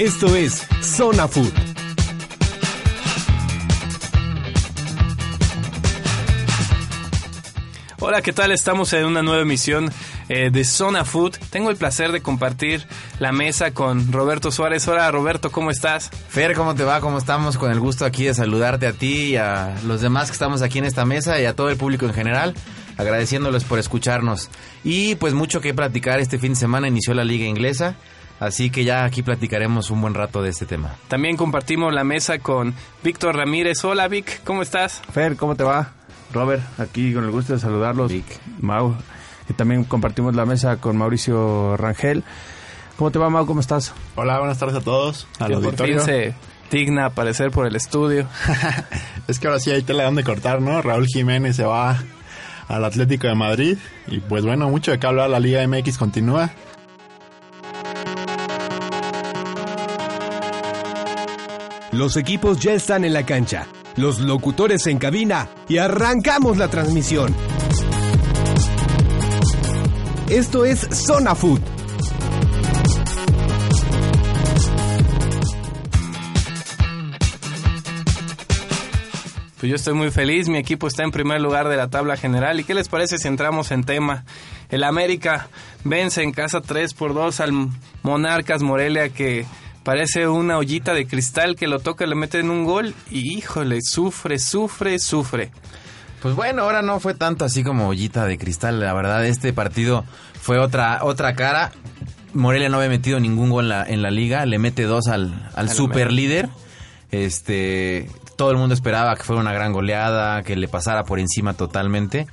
Esto es Zona Food. Hola, ¿qué tal? Estamos en una nueva emisión eh, de Zona Food. Tengo el placer de compartir la mesa con Roberto Suárez. Hola, Roberto, ¿cómo estás? Fer, ¿cómo te va? ¿Cómo estamos? Con el gusto aquí de saludarte a ti y a los demás que estamos aquí en esta mesa y a todo el público en general, agradeciéndoles por escucharnos. Y pues mucho que platicar este fin de semana, inició la liga inglesa. Así que ya aquí platicaremos un buen rato de este tema. También compartimos la mesa con Víctor Ramírez. Hola, Vic, ¿cómo estás? Fer, ¿cómo te va? Robert, aquí con el gusto de saludarlos. Vic. Mau, y también compartimos la mesa con Mauricio Rangel. ¿Cómo te va, Mau? ¿Cómo estás? Hola, buenas tardes a todos. Al por auditorio. fin se digna aparecer por el estudio. Es que ahora sí hay tela donde cortar, ¿no? Raúl Jiménez se va al Atlético de Madrid. Y pues bueno, mucho de qué hablar. La Liga MX continúa. Los equipos ya están en la cancha, los locutores en cabina y arrancamos la transmisión. Esto es Zona Food. Pues yo estoy muy feliz, mi equipo está en primer lugar de la tabla general. ¿Y qué les parece si entramos en tema? El América vence en casa 3 por 2 al Monarcas Morelia que parece una ollita de cristal que lo toca, le meten un gol y híjole, sufre, sufre, sufre. Pues bueno, ahora no fue tanto así como ollita de cristal. La verdad, este partido fue otra, otra cara. Morelia no había metido ningún gol en la, en la liga. Le mete dos al, al super líder. Este, todo el mundo esperaba que fuera una gran goleada, que le pasara por encima totalmente.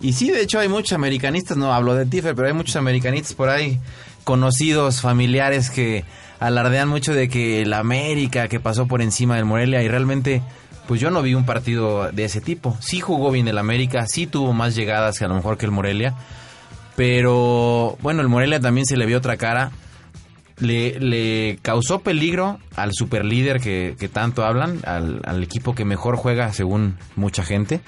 Y sí, de hecho hay muchos americanistas, no hablo de Tifer, pero hay muchos americanistas por ahí, conocidos, familiares que alardean mucho de que el América que pasó por encima del Morelia y realmente pues yo no vi un partido de ese tipo. Sí jugó bien el América, sí tuvo más llegadas que a lo mejor que el Morelia, pero bueno, el Morelia también se le vio otra cara. Le, causó peligro al superlíder que, que tanto hablan, al, al equipo que mejor juega según mucha gente.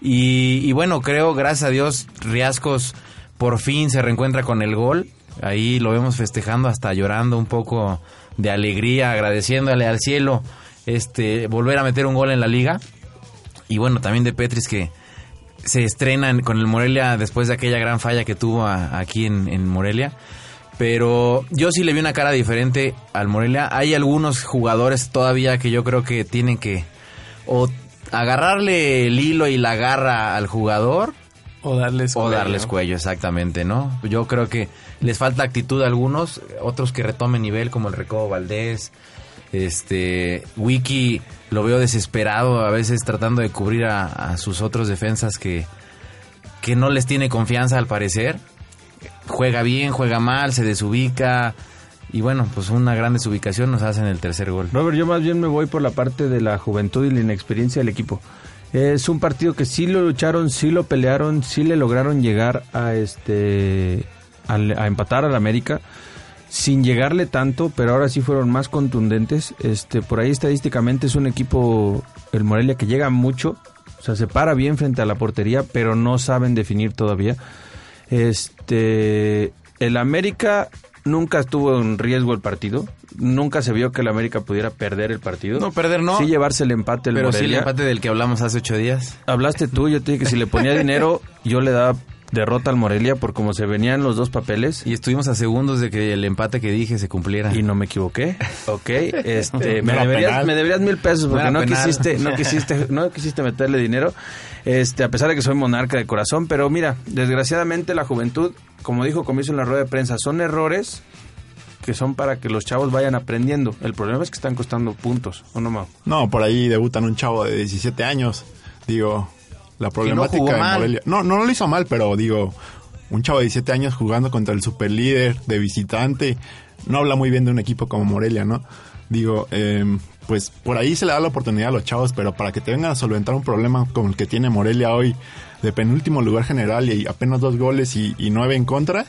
Y, y bueno, creo, gracias a Dios, Riascos por fin se reencuentra con el gol. Ahí lo vemos festejando, hasta llorando un poco de alegría, agradeciéndole al cielo este volver a meter un gol en la liga. Y bueno, también de Petris que se estrena en- con el Morelia después de aquella gran falla que tuvo aquí en, Morelia. Pero yo sí le vi una cara diferente al Morelia. Hay algunos jugadores todavía que yo creo que tienen que agarrarle el hilo y la garra al jugador O darles o cuello. darles cuello, exactamente, ¿no? Yo creo que les falta actitud a algunos, otros que retomen nivel como el Recobo Valdés, este, Wiki lo veo desesperado a veces tratando de cubrir a, a sus otros defensas que, que no les tiene confianza al parecer. Juega bien, juega mal, se desubica y bueno, pues una gran desubicación nos hacen el tercer gol. Robert, yo más bien me voy por la parte de la juventud y la inexperiencia del equipo. Es un partido que sí lo lucharon, sí lo pelearon, sí le lograron llegar a este a empatar al América sin llegarle tanto, pero ahora sí fueron más contundentes. Este, por ahí estadísticamente es un equipo el Morelia que llega mucho, o sea, se para bien frente a la portería, pero no saben definir todavía. Este, el América nunca estuvo en riesgo el partido, nunca se vio que el América pudiera perder el partido. No, perder no. Sí llevarse el empate el pero sí el Morelia. empate del que hablamos hace ocho días. Hablaste tú, yo te dije que si le ponía dinero, yo le daba derrota al Morelia por como se venían los dos papeles. Y estuvimos a segundos de que el empate que dije se cumpliera. Y no me equivoqué, ok, este, me, deberías, penal. me deberías mil pesos porque no, quisiste, no quisiste, no quisiste meterle dinero, este, a pesar de que soy monarca de corazón, pero mira, desgraciadamente la juventud, como dijo Comiso en la rueda de prensa, son errores que son para que los chavos vayan aprendiendo. El problema es que están costando puntos, ¿o no, Mau? No, por ahí debutan un chavo de 17 años. Digo, la problemática jugó de mal. Morelia. No, no lo hizo mal, pero digo, un chavo de 17 años jugando contra el superlíder de visitante, no habla muy bien de un equipo como Morelia, ¿no? Digo, eh, pues por ahí se le da la oportunidad a los chavos, pero para que te vengan a solventar un problema como el que tiene Morelia hoy, de penúltimo lugar general y apenas dos goles y, nueve en contra,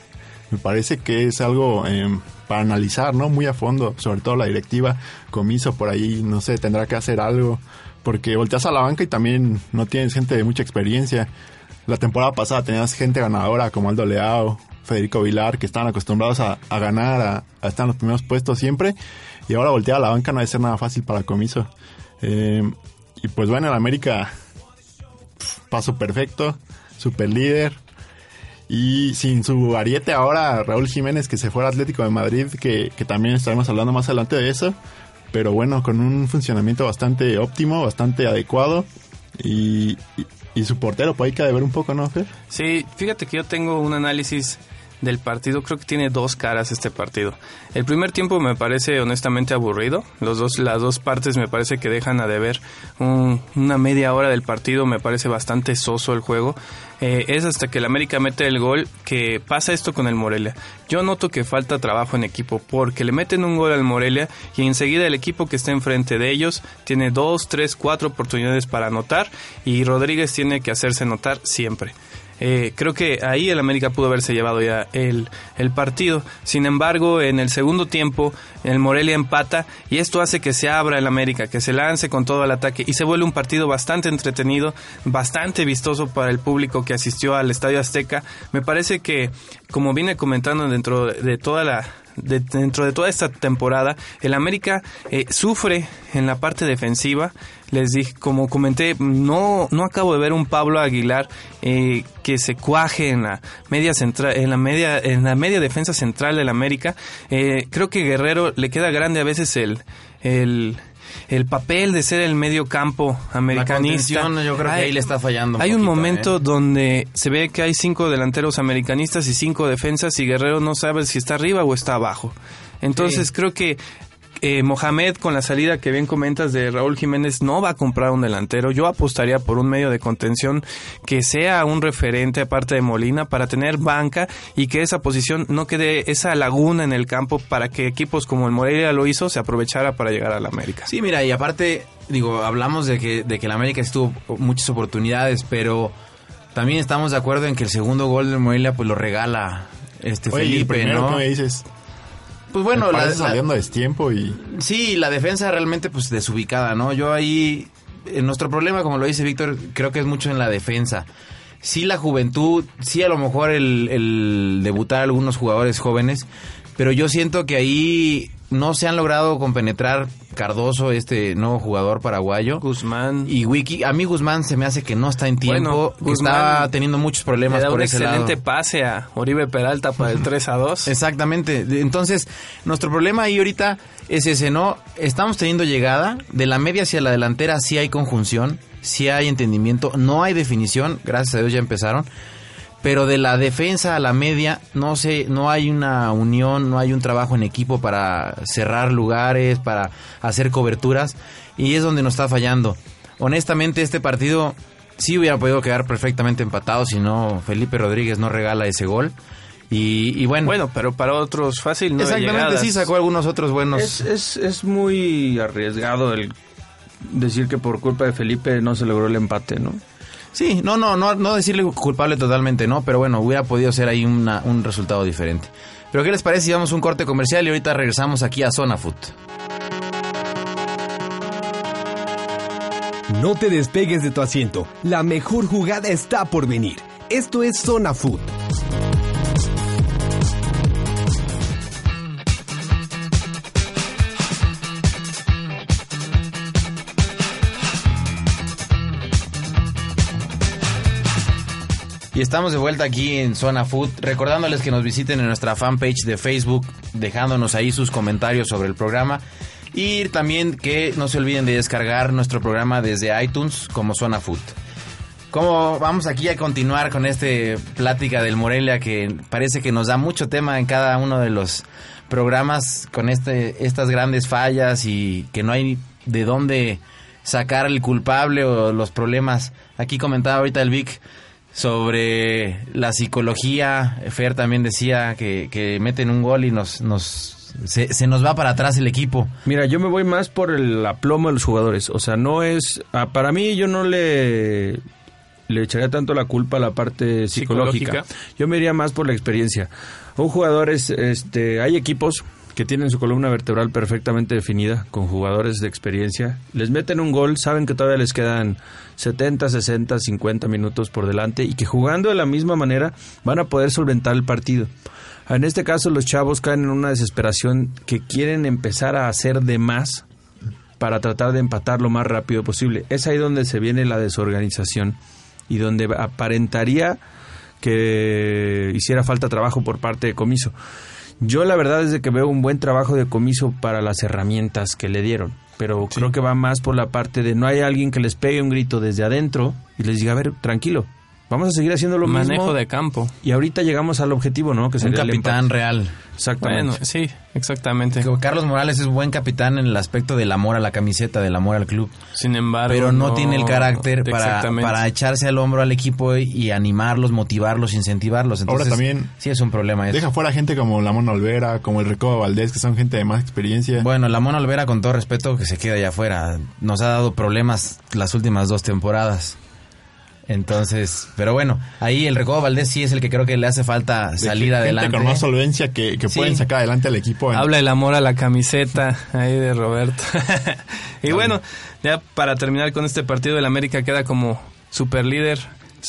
me parece que es algo eh, para analizar, ¿no? Muy a fondo, sobre todo la directiva, comiso por ahí, no sé, tendrá que hacer algo, porque volteas a la banca y también no tienes gente de mucha experiencia. La temporada pasada tenías gente ganadora como Aldo Leao, Federico Vilar, que estaban acostumbrados a, ganar, a, estar en los primeros puestos siempre, y ahora voltear a la banca no debe ser nada fácil para Comiso. Eh, y pues bueno, el América, paso perfecto, super líder, y sin su ariete ahora, Raúl Jiménez, que se fue al Atlético de Madrid, que, también estaremos hablando más adelante de eso. Pero bueno, con un funcionamiento bastante óptimo, bastante adecuado. Y, y, su portero, por ahí que ver un poco, ¿no, Fer? Sí, fíjate que yo tengo un análisis del partido creo que tiene dos caras este partido. El primer tiempo me parece honestamente aburrido. Los dos, las dos partes me parece que dejan a deber una media hora del partido. Me parece bastante soso el juego. Eh, es hasta que el América mete el gol que pasa esto con el Morelia. Yo noto que falta trabajo en equipo porque le meten un gol al Morelia y enseguida el equipo que está enfrente de ellos tiene dos, tres, cuatro oportunidades para anotar y Rodríguez tiene que hacerse notar siempre. Eh, creo que ahí el América pudo haberse llevado ya el, el, partido. Sin embargo, en el segundo tiempo, el Morelia empata y esto hace que se abra el América, que se lance con todo el ataque y se vuelve un partido bastante entretenido, bastante vistoso para el público que asistió al Estadio Azteca. Me parece que, como vine comentando dentro de toda la, dentro de toda esta temporada, el América eh, sufre en la parte defensiva. Les dije, como comenté, no, no acabo de ver un Pablo Aguilar eh, que se cuaje en la media central, en la media, en la media defensa central del América. Eh, creo que Guerrero le queda grande a veces el, el el papel de ser el medio campo americanista. yo creo que ahí le está fallando. hay un momento ¿eh? donde se ve que hay cinco delanteros americanistas y cinco defensas y Guerrero no sabe si está arriba o está abajo. Entonces creo que eh, Mohamed con la salida que bien comentas de Raúl Jiménez no va a comprar un delantero. Yo apostaría por un medio de contención que sea un referente aparte de Molina para tener banca y que esa posición no quede esa laguna en el campo para que equipos como el Morelia lo hizo se aprovechara para llegar a la América. Sí, mira, y aparte, digo, hablamos de que, de que la América estuvo muchas oportunidades, pero también estamos de acuerdo en que el segundo gol de Morelia pues lo regala este Felipe, ¿no? me dices, pues bueno, la, saliendo de tiempo y sí, la defensa realmente pues desubicada, ¿no? Yo ahí en nuestro problema, como lo dice Víctor, creo que es mucho en la defensa. Sí la juventud, sí a lo mejor el, el debutar algunos jugadores jóvenes, pero yo siento que ahí no se han logrado compenetrar Cardoso, este nuevo jugador paraguayo. Guzmán. Y Wiki. A mí Guzmán se me hace que no está en tiempo. Bueno, está teniendo muchos problemas por ese lado. excelente pase a Oribe Peralta para el 3 a 2. Exactamente. Entonces, nuestro problema ahí ahorita es ese, ¿no? Estamos teniendo llegada. De la media hacia la delantera sí hay conjunción, sí hay entendimiento. No hay definición. Gracias a Dios ya empezaron pero de la defensa a la media no sé, no hay una unión, no hay un trabajo en equipo para cerrar lugares, para hacer coberturas y es donde nos está fallando. Honestamente este partido sí hubiera podido quedar perfectamente empatado si no Felipe Rodríguez no regala ese gol. Y, bueno. Bueno, pero para otros fácil, ¿no? Exactamente, sí sacó algunos otros buenos. Es, es, es muy arriesgado el decir que por culpa de Felipe no se logró el empate, ¿no? Sí, no, no, no, no decirle culpable totalmente, no, pero bueno, hubiera podido ser ahí un resultado diferente. Pero ¿qué les parece si vamos un corte comercial y ahorita regresamos aquí a Zona Food? No te despegues de tu asiento, la mejor jugada está por venir. Esto es Zona Food. Y estamos de vuelta aquí en Zona Food, recordándoles que nos visiten en nuestra fanpage de Facebook, dejándonos ahí sus comentarios sobre el programa. Y también que no se olviden de descargar nuestro programa desde iTunes como Zona Food. Como vamos aquí a continuar con este plática del Morelia que parece que nos da mucho tema en cada uno de los programas con este, estas grandes fallas y que no hay de dónde sacar el culpable o los problemas. Aquí comentaba ahorita el Vic sobre la psicología. Fer también decía que, que meten un gol y nos, nos se, se nos va para atrás el equipo. Mira, yo me voy más por el aplomo de los jugadores. O sea, no es... ah, para mí yo no le, le echaría tanto la culpa a la parte psicológica. Psicológica. Yo me iría más por la experiencia. Un jugador es... Este, hay equipos que tienen su columna vertebral perfectamente definida, con jugadores de experiencia. Les meten un gol, saben que todavía les quedan 70, 60, 50 minutos por delante y que jugando de la misma manera van a poder solventar el partido. En este caso los chavos caen en una desesperación que quieren empezar a hacer de más para tratar de empatar lo más rápido posible. Es ahí donde se viene la desorganización y donde aparentaría que hiciera falta trabajo por parte de Comiso. Yo la verdad es de que veo un buen trabajo de Comiso para las herramientas que le dieron, pero creo que va más por la parte de no hay alguien que les pegue un grito desde adentro y les diga, a ver, tranquilo, vamos a seguir haciendo lo Manejo mismo. de campo. Y ahorita llegamos al objetivo, ¿no? Que Un sería el capitán real. Exactamente. Bueno, sí, exactamente. Carlos Morales es buen capitán en el aspecto del amor a la camiseta, del amor al club. Sin embargo, pero no, tiene el carácter para, para echarse al hombro al equipo y animarlos, motivarlos, incentivarlos. Ahora Entonces, también sí es un problema eso. Deja fuera gente como la Mona Olvera, como el Recoba Valdés, que son gente de más experiencia. Bueno, la Mona Olvera, con todo respeto, que se queda allá afuera. Nos ha dado problemas las últimas dos temporadas. Entonces, pero bueno, ahí el Recoba Valdés sí es el que creo que le hace falta salir adelante. con más solvencia que, que Sí. pueden sacar adelante al equipo. en- Habla el amor a la camiseta ahí de Roberto. y bueno, ya para terminar con este partido, el América queda como super líder.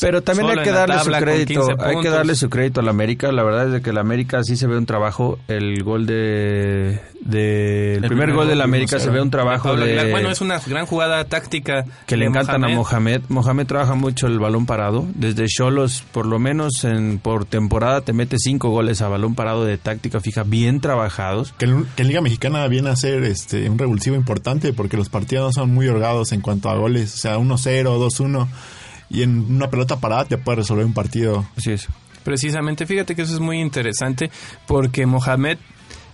Pero también hay que darle su crédito, 15 hay que darle su crédito al América. La verdad es de que el América sí se ve un trabajo. El gol de, de el, primer, primer gol del América se 1-0. ve un trabajo Pablo de Aguilar. Bueno, es una gran jugada táctica. que le encantan a Mohamed. Mohamed. Trabaja mucho el balón parado. Desde Cholos, por lo menos en por temporada, te mete cinco goles a balón parado de táctica fija, bien trabajados. Que en, que en Liga Mexicana viene a ser este, un revulsivo importante porque los partidos no son muy holgados en cuanto a goles. O sea, 1-0, 2-1. Y en una pelota parada te puede resolver un partido. Así es. Precisamente, fíjate que eso es muy interesante porque Mohamed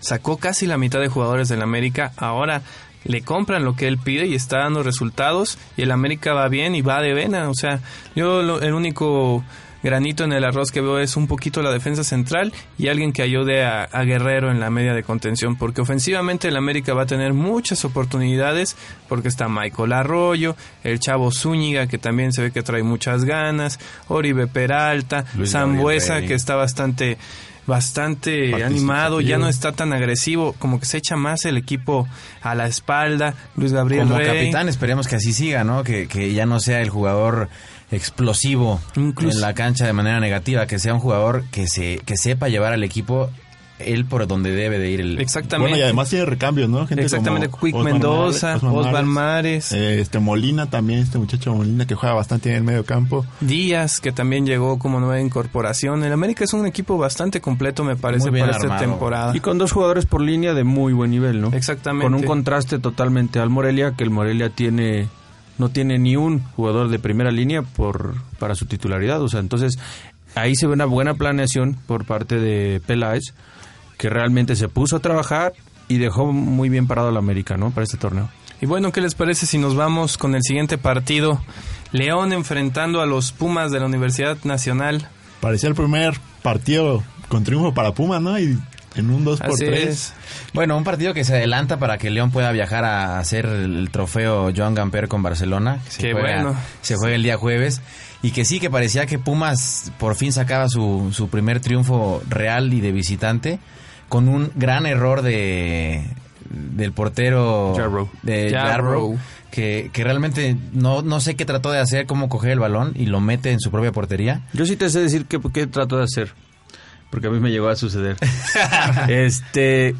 sacó casi la mitad de jugadores del América. Ahora le compran lo que él pide y está dando resultados y el América va bien y va de vena. O sea, yo lo- el único granito en el arroz que veo es un poquito la defensa central y alguien que ayude a, a Guerrero en la media de contención, porque ofensivamente el América va a tener muchas oportunidades, porque está Michael Arroyo, el chavo Zúñiga, que también se ve que trae muchas ganas, Oribe Peralta, Luis Zambuesa, que está bastante bastante animado, ya no está tan agresivo, como que se echa más el equipo a la espalda, Luis Gabriel Como Rey. capitán esperemos que así siga, ¿no? Que, que ya no sea el jugador explosivo Incluso- en la cancha de manera negativa, que sea un jugador que se que sepa llevar al equipo él por donde debe de ir el Exactamente. Bueno, y además tiene recambios, ¿no? Gente Exactamente, como Quick Mendoza, Osmar Mares, eh, este Molina también, este muchacho Molina que juega bastante en el medio campo. Díaz, que también llegó como nueva incorporación. El América es un equipo bastante completo, me parece, para esta temporada. Y con dos jugadores por línea de muy buen nivel, ¿no? Exactamente. Con un contraste totalmente al Morelia, que el Morelia tiene no tiene ni un jugador de primera línea por para su titularidad, o sea, entonces ahí se ve una buena planeación por parte de Peláez, que realmente se puso a trabajar y dejó muy bien parado al América, ¿no? Para este torneo. Y bueno, ¿qué les parece si nos vamos con el siguiente partido? León enfrentando a los Pumas de la Universidad Nacional. Parecía el primer partido con triunfo para Pumas, ¿no? Y en un 2 por Así 3 es. Bueno, un partido que se adelanta para que León pueda viajar a hacer el trofeo Joan Gamper con Barcelona. Que se Qué juega, bueno. Se juega el día jueves. Y que sí, que parecía que Pumas por fin sacaba su, su primer triunfo real y de visitante. Con un gran error de del portero Jarrow. de Jarrow. Jarrow, que, que realmente no, no sé qué trató de hacer, cómo coger el balón y lo mete en su propia portería. Yo sí te sé decir qué, qué trato de hacer, porque a mí me llegó a suceder. este,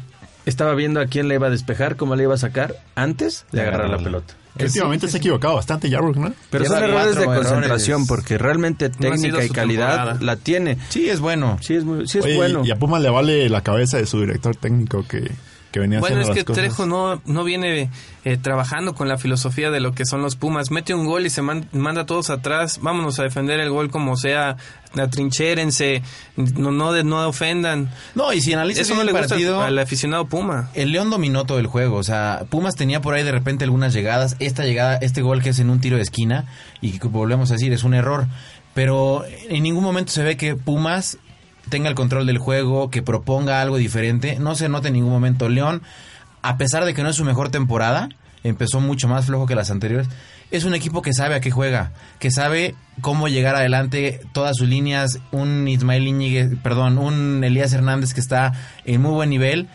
estaba viendo a quién le iba a despejar, cómo le iba a sacar antes de agarrar la pelota. Que últimamente se ha equivocado bastante Jarrock, ¿no? Pero Lleva son errores de concentración, errores. porque realmente técnica y calidad temporada. la tiene. Sí, es bueno. Sí es, muy- sí es Oye, bueno. Y a Pumas le vale la cabeza de su director técnico que, que venía Bueno, es que cosas. Trejo no, no viene eh, trabajando con la filosofía de lo que son los Pumas. Mete un gol y se man- manda a todos atrás. Vámonos a defender el gol como sea. Atrincherense. No, no, de- no ofendan. No, y si analizas Eso no le el gusta partido, al aficionado Puma. El León dominó todo el juego, o sea, Pumas tenía por ahí de repente algunas llegadas, esta llegada, este gol que es en un tiro de esquina y que volvemos a decir es un error, pero en ningún momento se ve que Pumas tenga el control del juego, que proponga algo diferente. No se nota en ningún momento. León, a pesar de que no es su mejor temporada, empezó mucho más flojo que las anteriores. Es un equipo que sabe a qué juega, que sabe cómo llegar adelante todas sus líneas. Un Ismael Íñiguez, perdón, un Elías Hernández que está en muy buen nivel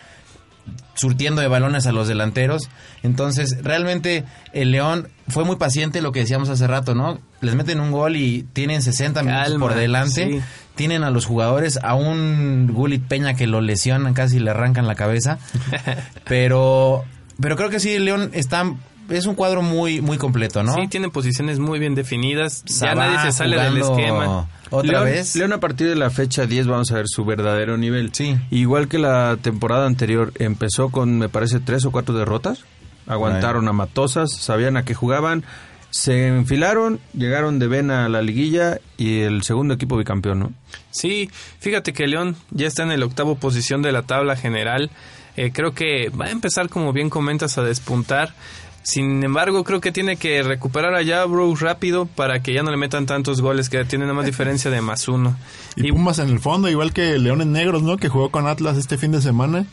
surtiendo de balones a los delanteros. Entonces, realmente el León fue muy paciente, lo que decíamos hace rato, ¿no? Les meten un gol y tienen 60 minutos por delante. sí. Tienen a los jugadores, a un Gulit Peña que lo lesionan, casi le arrancan la cabeza. pero, pero creo que sí, León está, es un cuadro muy, muy completo, ¿no? Sí, tienen posiciones muy bien definidas. ya nadie se sale del esquema. Otra León, vez. León a partir de la fecha 10 vamos a ver su verdadero nivel. Sí. Igual que la temporada anterior, empezó con, me parece, tres o cuatro derrotas. Aguantaron a Matosas, sabían a qué jugaban, se enfilaron, llegaron de vena a la liguilla y el segundo equipo bicampeón, ¿no? Sí, fíjate que León ya está en el octavo posición de la tabla general. Eh, creo que va a empezar, como bien comentas, a despuntar. Sin embargo, creo que tiene que recuperar allá Bro rápido para que ya no le metan tantos goles, que tiene nada más diferencia de más uno. Y, Pumas en el fondo, igual que Leones Negros, ¿no? Que jugó con Atlas este fin de semana.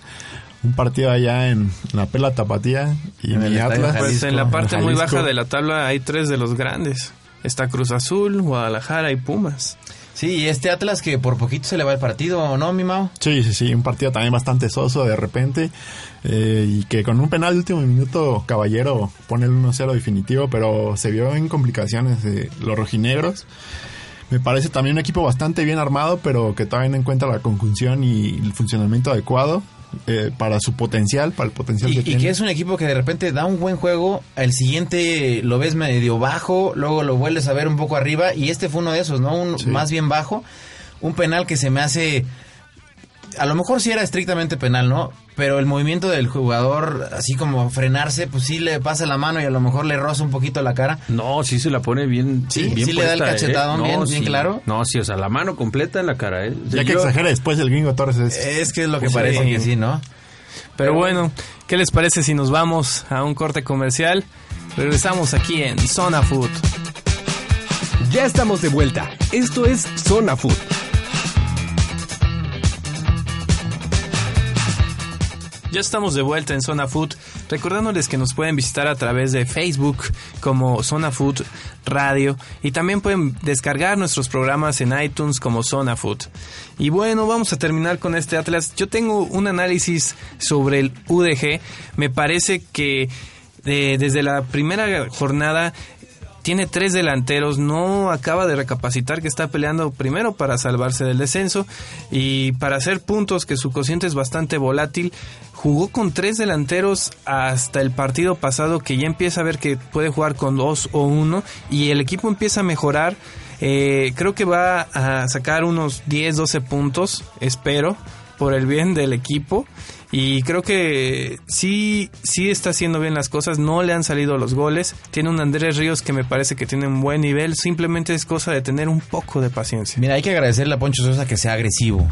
Un partido allá en la Pela Tapatía y En el Atlas. Pues en la parte en muy baja de la tabla hay tres de los grandes. Está Cruz Azul, Guadalajara y Pumas. Sí, y este Atlas que por poquito se le va el partido, ¿no, mi Mau? Sí, sí, sí, un partido también bastante soso de repente. eh, y que con un penal de último minuto, Caballero pone el 1-0 definitivo, pero se vio en complicaciones de los rojinegros. Me parece también un equipo bastante bien armado, pero que todavía no encuentra la conjunción y el funcionamiento adecuado eh, para su potencial, para el potencial Y, que y tiene. que es un equipo que de repente da un buen juego, el siguiente lo ves medio bajo, luego lo vuelves a ver un poco arriba, y este fue uno de esos, ¿no? Un Sí. más bien bajo, un penal que se me hace... A lo mejor sí era estrictamente penal, ¿no? Pero el movimiento del jugador, así como frenarse, pues sí le pasa la mano y a lo mejor le roza un poquito la cara. No, sí se la pone bien. Sí, bien sí le da el ¿eh? cachetadón No, bien- bien sí. claro. No, sí, o sea, la mano completa en la cara, ¿eh? Ya que Yo- exagera después el gringo Torres es... Es que es lo que Pues parece sí. que sí, ¿no? Pero bueno, ¿qué les parece si nos vamos a un corte comercial? Regresamos aquí en Zona Food. Ya estamos de vuelta. Esto es Zona Food. Ya estamos de vuelta en Zona Food, recordándoles que nos pueden visitar a través de Facebook como Zona Food Radio y también pueden descargar nuestros programas en iTunes como Zona Food. Y bueno, vamos a terminar con este Atlas. Yo tengo un análisis sobre el UDG. Me parece que eh, desde la primera jornada tiene tres delanteros, no acaba de recapacitar que está peleando primero para salvarse del descenso y para hacer puntos que su cociente es bastante volátil. Jugó con tres delanteros hasta el partido pasado que ya empieza a ver que puede jugar con dos o uno y el equipo empieza a mejorar. Eh, creo que va a sacar unos 10, 12 puntos, espero, por el bien del equipo. Y creo que sí, sí está haciendo bien las cosas. No le han salido los goles. Tiene un Andrés Ríos que me parece que tiene un buen nivel. Simplemente es cosa de tener un poco de paciencia. Mira, hay que agradecerle a Poncho Sosa que sea agresivo.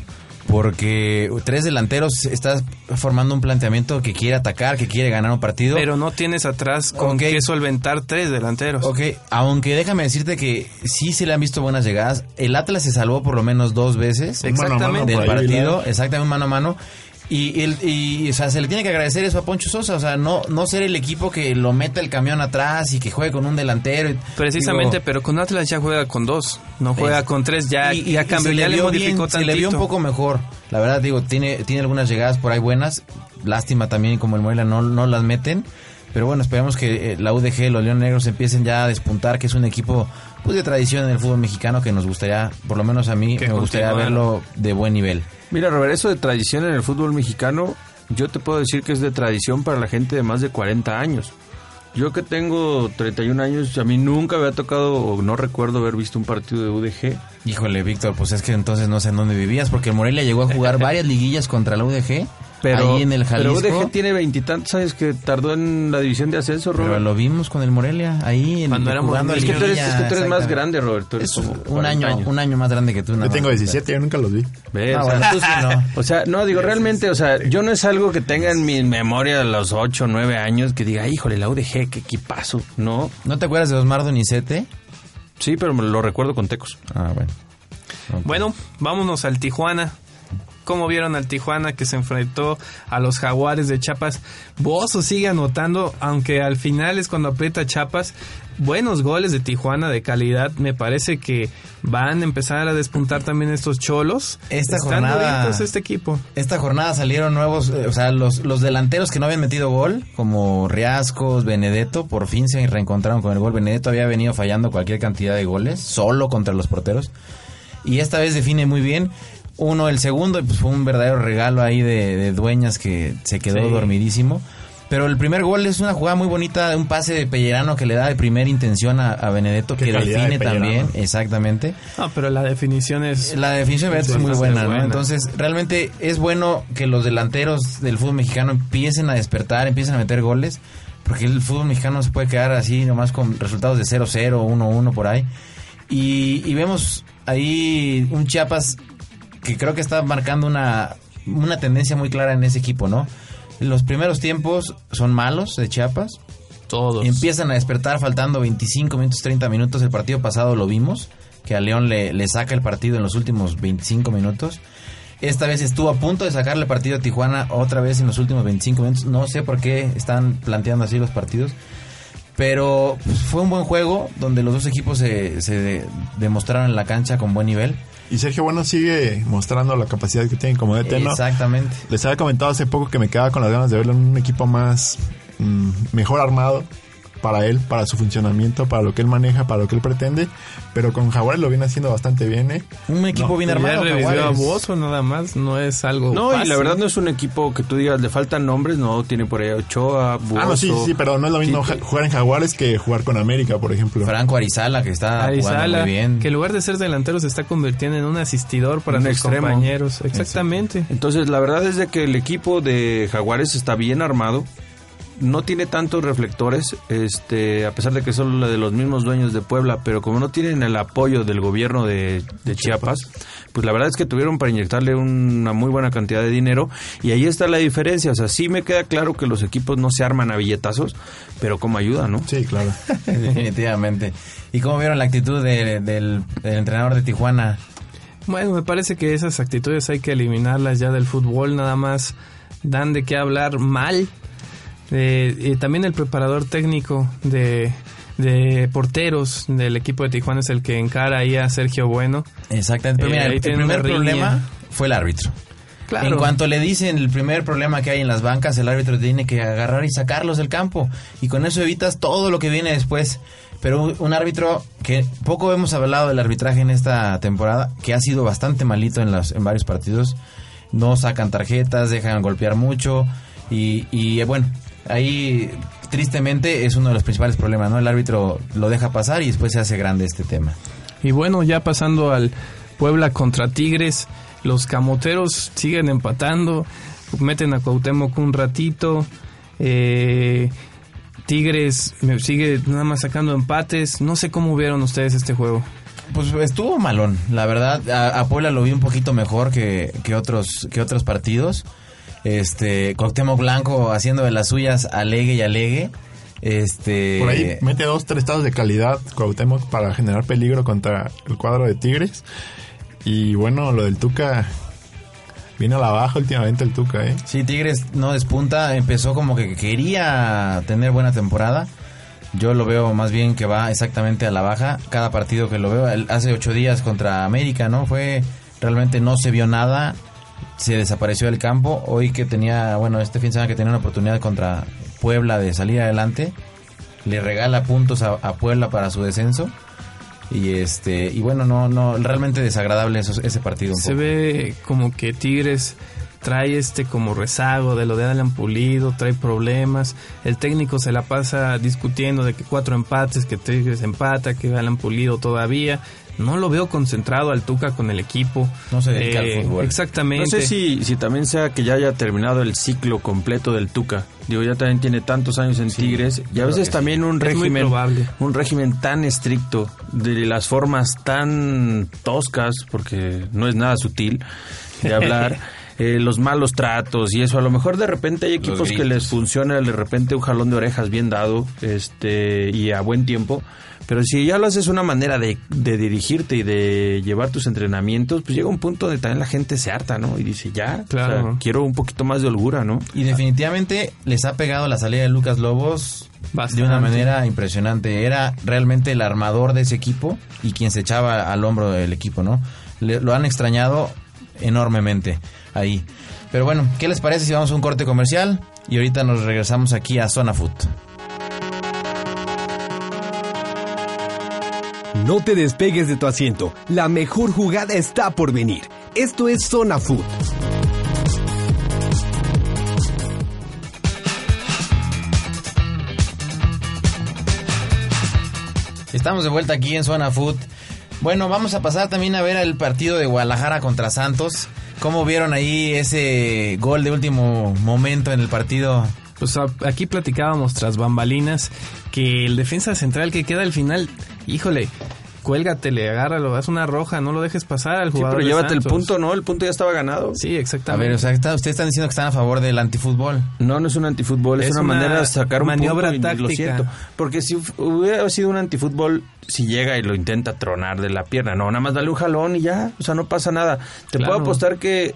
Porque tres delanteros está formando un planteamiento que quiere atacar, que quiere ganar un partido. Pero no tienes atrás con Ok. qué solventar tres delanteros. Ok, aunque déjame decirte que sí se le han visto buenas llegadas. El Atlas se salvó por lo menos dos veces mano mano Exactamente. del partido, exactamente mano a mano. Y, el, y o sea, se le tiene que agradecer eso a Poncho Sosa, o sea, no, no ser el equipo que lo meta el camión atrás y que juegue con un delantero. y- Precisamente, digo, pero con Atlas ya juega con dos. No juega con tres. Ya, y- y- ya y cambió, ya le modificó bien, Se le vio un poco mejor. La verdad, digo, tiene, tiene algunas llegadas por ahí buenas. Lástima también como el Morelia no, no las meten. Pero bueno, esperemos que eh, la UDG, los Leones Negros empiecen ya a despuntar, que es un equipo pues de tradición en el fútbol mexicano que nos gustaría, por lo menos a mí, Que me gustaría verlo de buen nivel. Mira, Robert, eso de tradición en el fútbol mexicano, yo te puedo decir que es de tradición para la gente de más de 40 años. Yo que tengo 31 años, a mí nunca me ha tocado o no recuerdo haber visto un partido de UDG. Híjole, Víctor, pues es que entonces no sé en dónde vivías, porque el Morelia llegó a jugar varias liguillas contra la UDG, Pero, ahí en el pero Jalisco. UDG tiene veintitantos años que tardó en la división de ascenso, Pero Robert. lo vimos con el Morelia, ahí en, Cuando éramos jugando es, que tú eres, liguilla, es que tú eres más grande, Robert. tú eres Es como un 40 año, años. un año más grande que tú. Yo tengo más. 17, yo nunca los vi. ¿Ves? Ah, O sea, bueno, tú sí no. O sea, no, digo, realmente, o sea, yo no es algo que tenga en mi memoria a los 8 o 9 años que diga, híjole, la UDG, qué equipazo, ¿no? ¿No te acuerdas de Osmar Donizete? Sí, pero lo recuerdo con Tecos. Ah, bueno. Bueno, vámonos al Tijuana. ¿Cómo vieron al Tijuana que se enfrentó a los Jaguares de Chiapas? Bozo sigue anotando, aunque al final es cuando aprieta Chiapas. Buenos goles de Tijuana de calidad. Me parece que van a empezar a despuntar también estos cholos. Esta Están jornada- este equipo. Esta jornada salieron nuevos, eh, o sea, los, los delanteros que no habían metido gol, como Riascos, Benedetto, por fin se reencontraron con el gol. Benedetto había venido fallando cualquier cantidad de goles, solo contra los porteros. Y esta vez define muy bien. Uno, el segundo, y pues fue un verdadero regalo ahí de, de Dueñas que se quedó Sí. dormidísimo. Pero el primer gol es una jugada muy bonita, un pase de Pellerano que le da de primera intención a, a Benedetto, Qué que de define también, exactamente. No, pero la definición es... La definición de Benedetto es muy bastante buena, ¿no? buena. Entonces, realmente es bueno que los delanteros del fútbol mexicano empiecen a despertar, empiecen a meter goles, porque el fútbol mexicano no se puede quedar así nomás con resultados de 0-0, 1-1 por ahí. Y, y vemos ahí un Chiapas que creo que está marcando una, una tendencia muy clara en ese equipo, ¿no? Los primeros tiempos son malos de Chiapas, Todos. Empiezan a despertar faltando 25 minutos, 30 minutos. El partido pasado lo vimos, que a León le, le saca el partido en los últimos 25 minutos. Esta vez estuvo a punto de sacarle el partido a Tijuana otra vez en los últimos 25 minutos. No sé por qué están planteando así los partidos. Pero pues, fue un buen juego donde los dos equipos se, se de- demostraron en la cancha con buen nivel. Y Sergio Bueno sigue mostrando la capacidad que tiene como DT, ¿no? Exactamente. Les había comentado hace poco que me quedaba con las ganas de verlo en un equipo más mm, mejor armado para él, para su funcionamiento, para lo que él maneja, para lo que él pretende. Pero con Jaguares lo viene haciendo bastante bien, ¿eh? Un equipo No, bien Ya armado. revivió a. Bozo nada más, no es algo No, y la verdad no es un equipo que tú digas, le faltan nombres, no, tiene por ahí Ochoa, Buoso, ah, no, sí, sí, pero no es lo mismo jugar en Jaguares que jugar con América, por ejemplo. Franco Arizala, que está jugando Arizala, muy bien. que en lugar de ser delantero se está convirtiendo en un asistidor para Un sus extremo. compañeros. Exactamente. Entonces, la verdad es de que el equipo de Jaguares está bien armado. No tiene tantos reflectores, este, a pesar de que son de los mismos dueños de Puebla, pero como no tienen el apoyo del gobierno de, de Chiapas, pues la verdad es que tuvieron para inyectarle una muy buena cantidad de dinero y ahí está la diferencia. O sea, sí me queda claro que los equipos no se arman a billetazos, pero como ayuda, ¿no? Sí, claro. Definitivamente. ¿Y cómo vieron la actitud de- del, del entrenador de Tijuana? Bueno, me parece que esas actitudes hay que eliminarlas ya del fútbol, nada más dan de qué hablar mal. Eh, y también el preparador técnico de, de porteros del equipo de Tijuana es el que encara ahí a Sergio Bueno. Exactamente. Pero Eh, mira, ahí el, primer problema fue el árbitro. Claro. En cuanto le dicen el primer problema que hay en las bancas, el árbitro tiene que agarrar y sacarlos del campo. Y con eso evitas todo lo que viene después. Pero un, un árbitro que poco hemos hablado del arbitraje en esta temporada, que ha sido bastante malito en, los, en varios partidos. No sacan tarjetas, dejan golpear mucho. Y, y, eh, bueno, ahí tristemente es uno de los principales problemas, ¿no? El árbitro lo deja pasar y después se hace grande este tema. Y bueno, ya pasando al Puebla contra Tigres, los camoteros siguen empatando, meten a Cuauhtémoc un ratito, eh, Tigres me sigue nada más sacando empates, no sé cómo vieron ustedes este juego. Pues estuvo malón, la verdad. A, a Puebla lo vi un poquito mejor que, que otros que otros partidos. Este, Cuauhtémoc Blanco haciendo de las suyas alegue y alegue. Este, Por ahí mete dos, tres estados de calidad Cuauhtémoc para generar peligro contra el cuadro de Tigres. Y bueno, lo del Tuca viene a la baja últimamente el Tuca, ¿eh? Sí, Tigres no despunta, empezó como que quería tener buena temporada. Yo lo veo más bien que va exactamente a la baja. Cada partido que lo veo, hace ocho días contra América, ¿no? Fue, realmente no se vio nada, se desapareció del campo. Hoy que tenía, bueno, este fin de semana que tenía una oportunidad contra Puebla de salir adelante, le regala puntos a, a Puebla para su descenso. Y este, y bueno, no, no, realmente desagradable esos- ese partido un Se poco. ve como que Tigres trae este como rezago de lo de Alan Pulido, trae problemas. El técnico se la pasa discutiendo de que cuatro empates, que Tigres empata, que Alan Pulido todavía. No lo veo concentrado al Tuca con el equipo. Eh, No se dedica al fútbol. Exactamente. No sé si, si también sea que ya haya terminado el ciclo completo del Tuca. Digo, ya también tiene tantos años en Tigres y a veces también un Es muy régimen, probable. un régimen tan estricto de las formas tan toscas, porque no es nada sutil de hablar. eh, los malos tratos y eso. A lo mejor de repente hay equipos que les funciona de repente un jalón de orejas bien dado este y a buen tiempo. Pero si ya lo haces una manera de, de dirigirte y de llevar tus entrenamientos, pues llega un punto donde también la gente se harta, ¿no? Y dice, ya, Claro. o sea, quiero un poquito más de holgura, ¿no? Y definitivamente les ha pegado la salida de Lucas Lobos Bastante. de una manera impresionante. Era realmente el armador de ese equipo y quien se echaba al hombro del equipo, ¿no? Le- lo han extrañado enormemente ahí. Pero bueno, ¿qué les parece si vamos a un corte comercial? Y ahorita nos regresamos aquí a Zona Food. No te despegues de tu asiento. La mejor jugada está por venir. Esto es Zona Food. Estamos de vuelta aquí en Zona Food. Bueno, vamos a pasar también a ver el partido de Guadalajara contra Santos. ¿Cómo vieron ahí ese gol de último momento en el partido? Pues aquí platicábamos tras bambalinas que el defensa central que queda al final, híjole, cuélgatele, agárralo, haz una roja, no lo dejes pasar al Sí, jugador. pero de llévate el punto, ¿no? El punto ya estaba ganado. Sí, A exactamente. ver, o sea, está- ustedes están diciendo que están a favor del antifútbol. No, no es un antifútbol, es, Es una, una manera de sacar un maniobra punto y lo táctica. siento. Porque si hubiera sido un antifútbol, si llega y lo intenta tronar de la pierna, no, nada más dale un jalón y ya, o sea, no pasa nada. Te Claro. puedo apostar que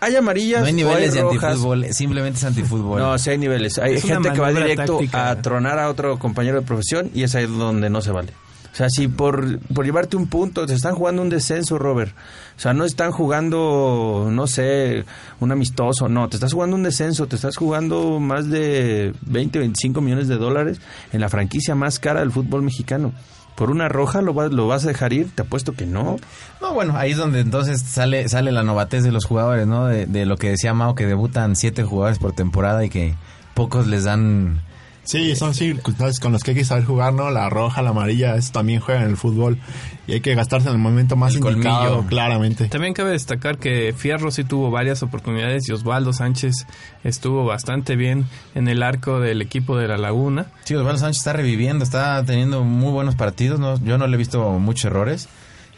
hay amarillas No hay o niveles de rojas. antifútbol, simplemente es antifútbol. No, sí hay niveles. Hay Es gente que va directo táctica. a tronar a otro compañero de profesión y es ahí donde no se vale. O sea, si por, por llevarte un punto, te están jugando un descenso, Robert. O sea, no están jugando, no sé, un amistoso. No, te estás jugando un descenso. Te estás jugando más de 20, 25 millones de dólares en la franquicia más cara del fútbol mexicano. ¿Por una roja lo, vas- lo vas a dejar ir? Te apuesto que no. No, bueno, ahí es donde entonces sale sale la novatez de los jugadores, ¿no? De, de lo que decía Mao, que debutan siete jugadores por temporada y que pocos les dan... Sí, son circunstancias con las que hay que saber jugar, ¿no? La roja, la amarilla, eso también juega en el fútbol. Y hay que gastarse en el momento más El indicado, colmillo. claramente. También cabe destacar que Fierro sí tuvo varias oportunidades y Osvaldo Sánchez estuvo bastante bien en el arco del equipo de la Laguna. Sí, Osvaldo Sánchez está reviviendo, está teniendo muy buenos partidos, ¿no? Yo no le he visto muchos errores.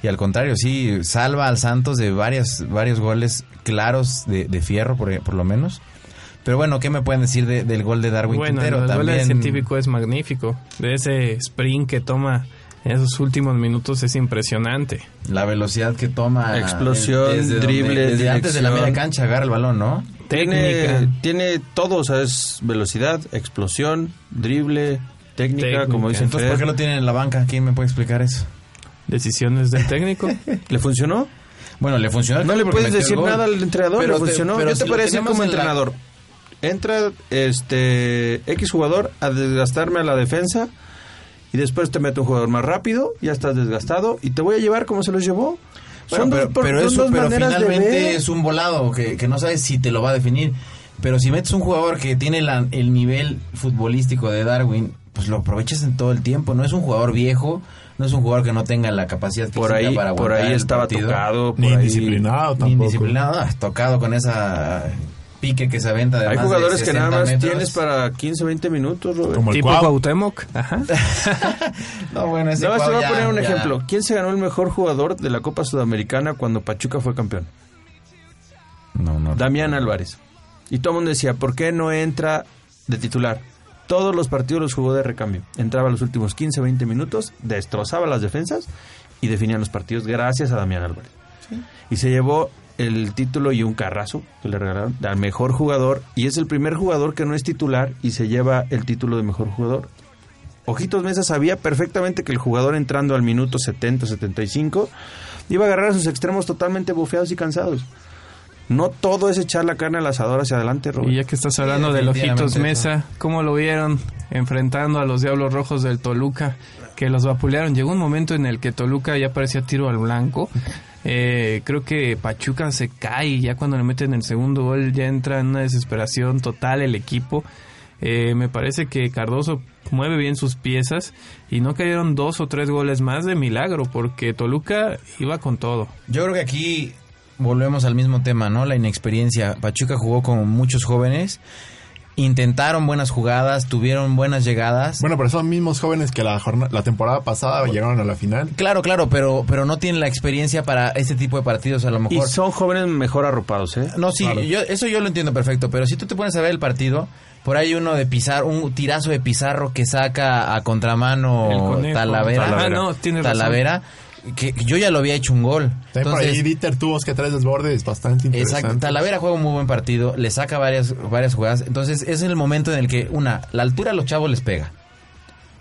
Y al contrario, sí, salva al Santos de varias, varios goles claros de, de fierro, por, por lo menos. Pero bueno, ¿qué me pueden decir de- del gol de Darwin Bueno, Quintero? el gol del científico es magnífico. De ese sprint que toma en esos últimos minutos es impresionante. la velocidad que toma. Explosión, desde donde- drible, desde antes de la media cancha agarra el balón, ¿no? Tiene, Técnica. tiene todo, o sea, es velocidad, explosión, drible, técnica, Técnica. como dicen. Entonces, ¿por qué lo tienen en la banca? ¿Quién me puede explicar eso? Decisiones del técnico. ¿Le funcionó? Bueno, le funcionó. No le puedes decir nada al entrenador, Pero le te- funcionó. pero Yo si te decir tenemos como en la- entrenador. Entra este X jugador a desgastarme a la defensa y después te meto un jugador más rápido, ya estás desgastado y te voy a llevar como se los llevó. Bueno, Son pero, dos- por- pero eso, dos pero finalmente es un volado que, que no sabes si te lo va a definir. Pero si metes un jugador que tiene la- el nivel futbolístico de Darwin, pues lo aprovechas en todo el tiempo. No es un jugador viejo, no es un jugador que no tenga la capacidad por física ahí, para por ahí estaba partido. tocado, por Ni ahí- disciplinado Ni tampoco. disciplinado, ah, tocado con esa pique que se aventa de Hay más de jugadores que nada 60 más metros. tienes para 15, 20 minutos, Robert. Como el tipo Cuau. Cuauhtémoc. Ajá. No, bueno, ese No, te Cuau voy a ya- poner un ya- ejemplo. ¿Quién se ganó el mejor jugador de la Copa Sudamericana cuando Pachuca fue campeón? No, no. Damián Álvarez. Y todo el mundo decía, ¿por qué no entra de titular? Todos los partidos los jugó de recambio. Entraba los últimos 15, 20 minutos, destrozaba las defensas y definía los partidos gracias a Damián Álvarez. Y se llevó el título y un carrazo que le regalaron al mejor jugador y es el primer jugador que no es titular y se lleva el título de mejor jugador. Ojitos Mesa sabía perfectamente que el jugador entrando al minuto 70, 75 iba a agarrar a sus extremos totalmente bufeados y cansados. No todo es echar la carne al asador hacia adelante, Robert. Y ya que estás hablando de definitivamente Ojitos eso. Mesa, ¿cómo lo vieron enfrentando a los Diablos Rojos del Toluca? Que los vapulearon. Llegó un momento en el que Toluca ya parecía tiro al blanco. Eh, creo que Pachuca se cae ya cuando le meten el segundo gol ya entra en una desesperación total el equipo. Eh, me parece que Cardoso mueve bien sus piezas y no cayeron dos o tres goles más de milagro porque Toluca iba con todo. Yo creo que aquí volvemos al mismo tema, ¿no? La inexperiencia. Pachuca jugó con muchos jóvenes intentaron buenas jugadas, tuvieron buenas llegadas. Bueno, pero son mismos jóvenes que la, jornada, la temporada pasada llegaron a la final. Claro, claro, pero, pero no tienen la experiencia para este tipo de partidos a lo Y mejor. son jóvenes mejor arropados, ¿eh? No, sí, yo, eso yo lo entiendo perfecto, pero si tú te pones a ver el partido, por ahí uno de Pizarro, un tirazo de Pizarro que saca a El contramano conejo. Talavera. Ah, no, tienes razón. Que yo ya lo había hecho un gol. También por ahí Entonces, Dieter tuvo que tres desbordes bastante interesantes. Exacto, Talavera juega un muy buen partido, le saca varias, varias jugadas, entonces es el momento en el que, una, la altura a los chavos les pega,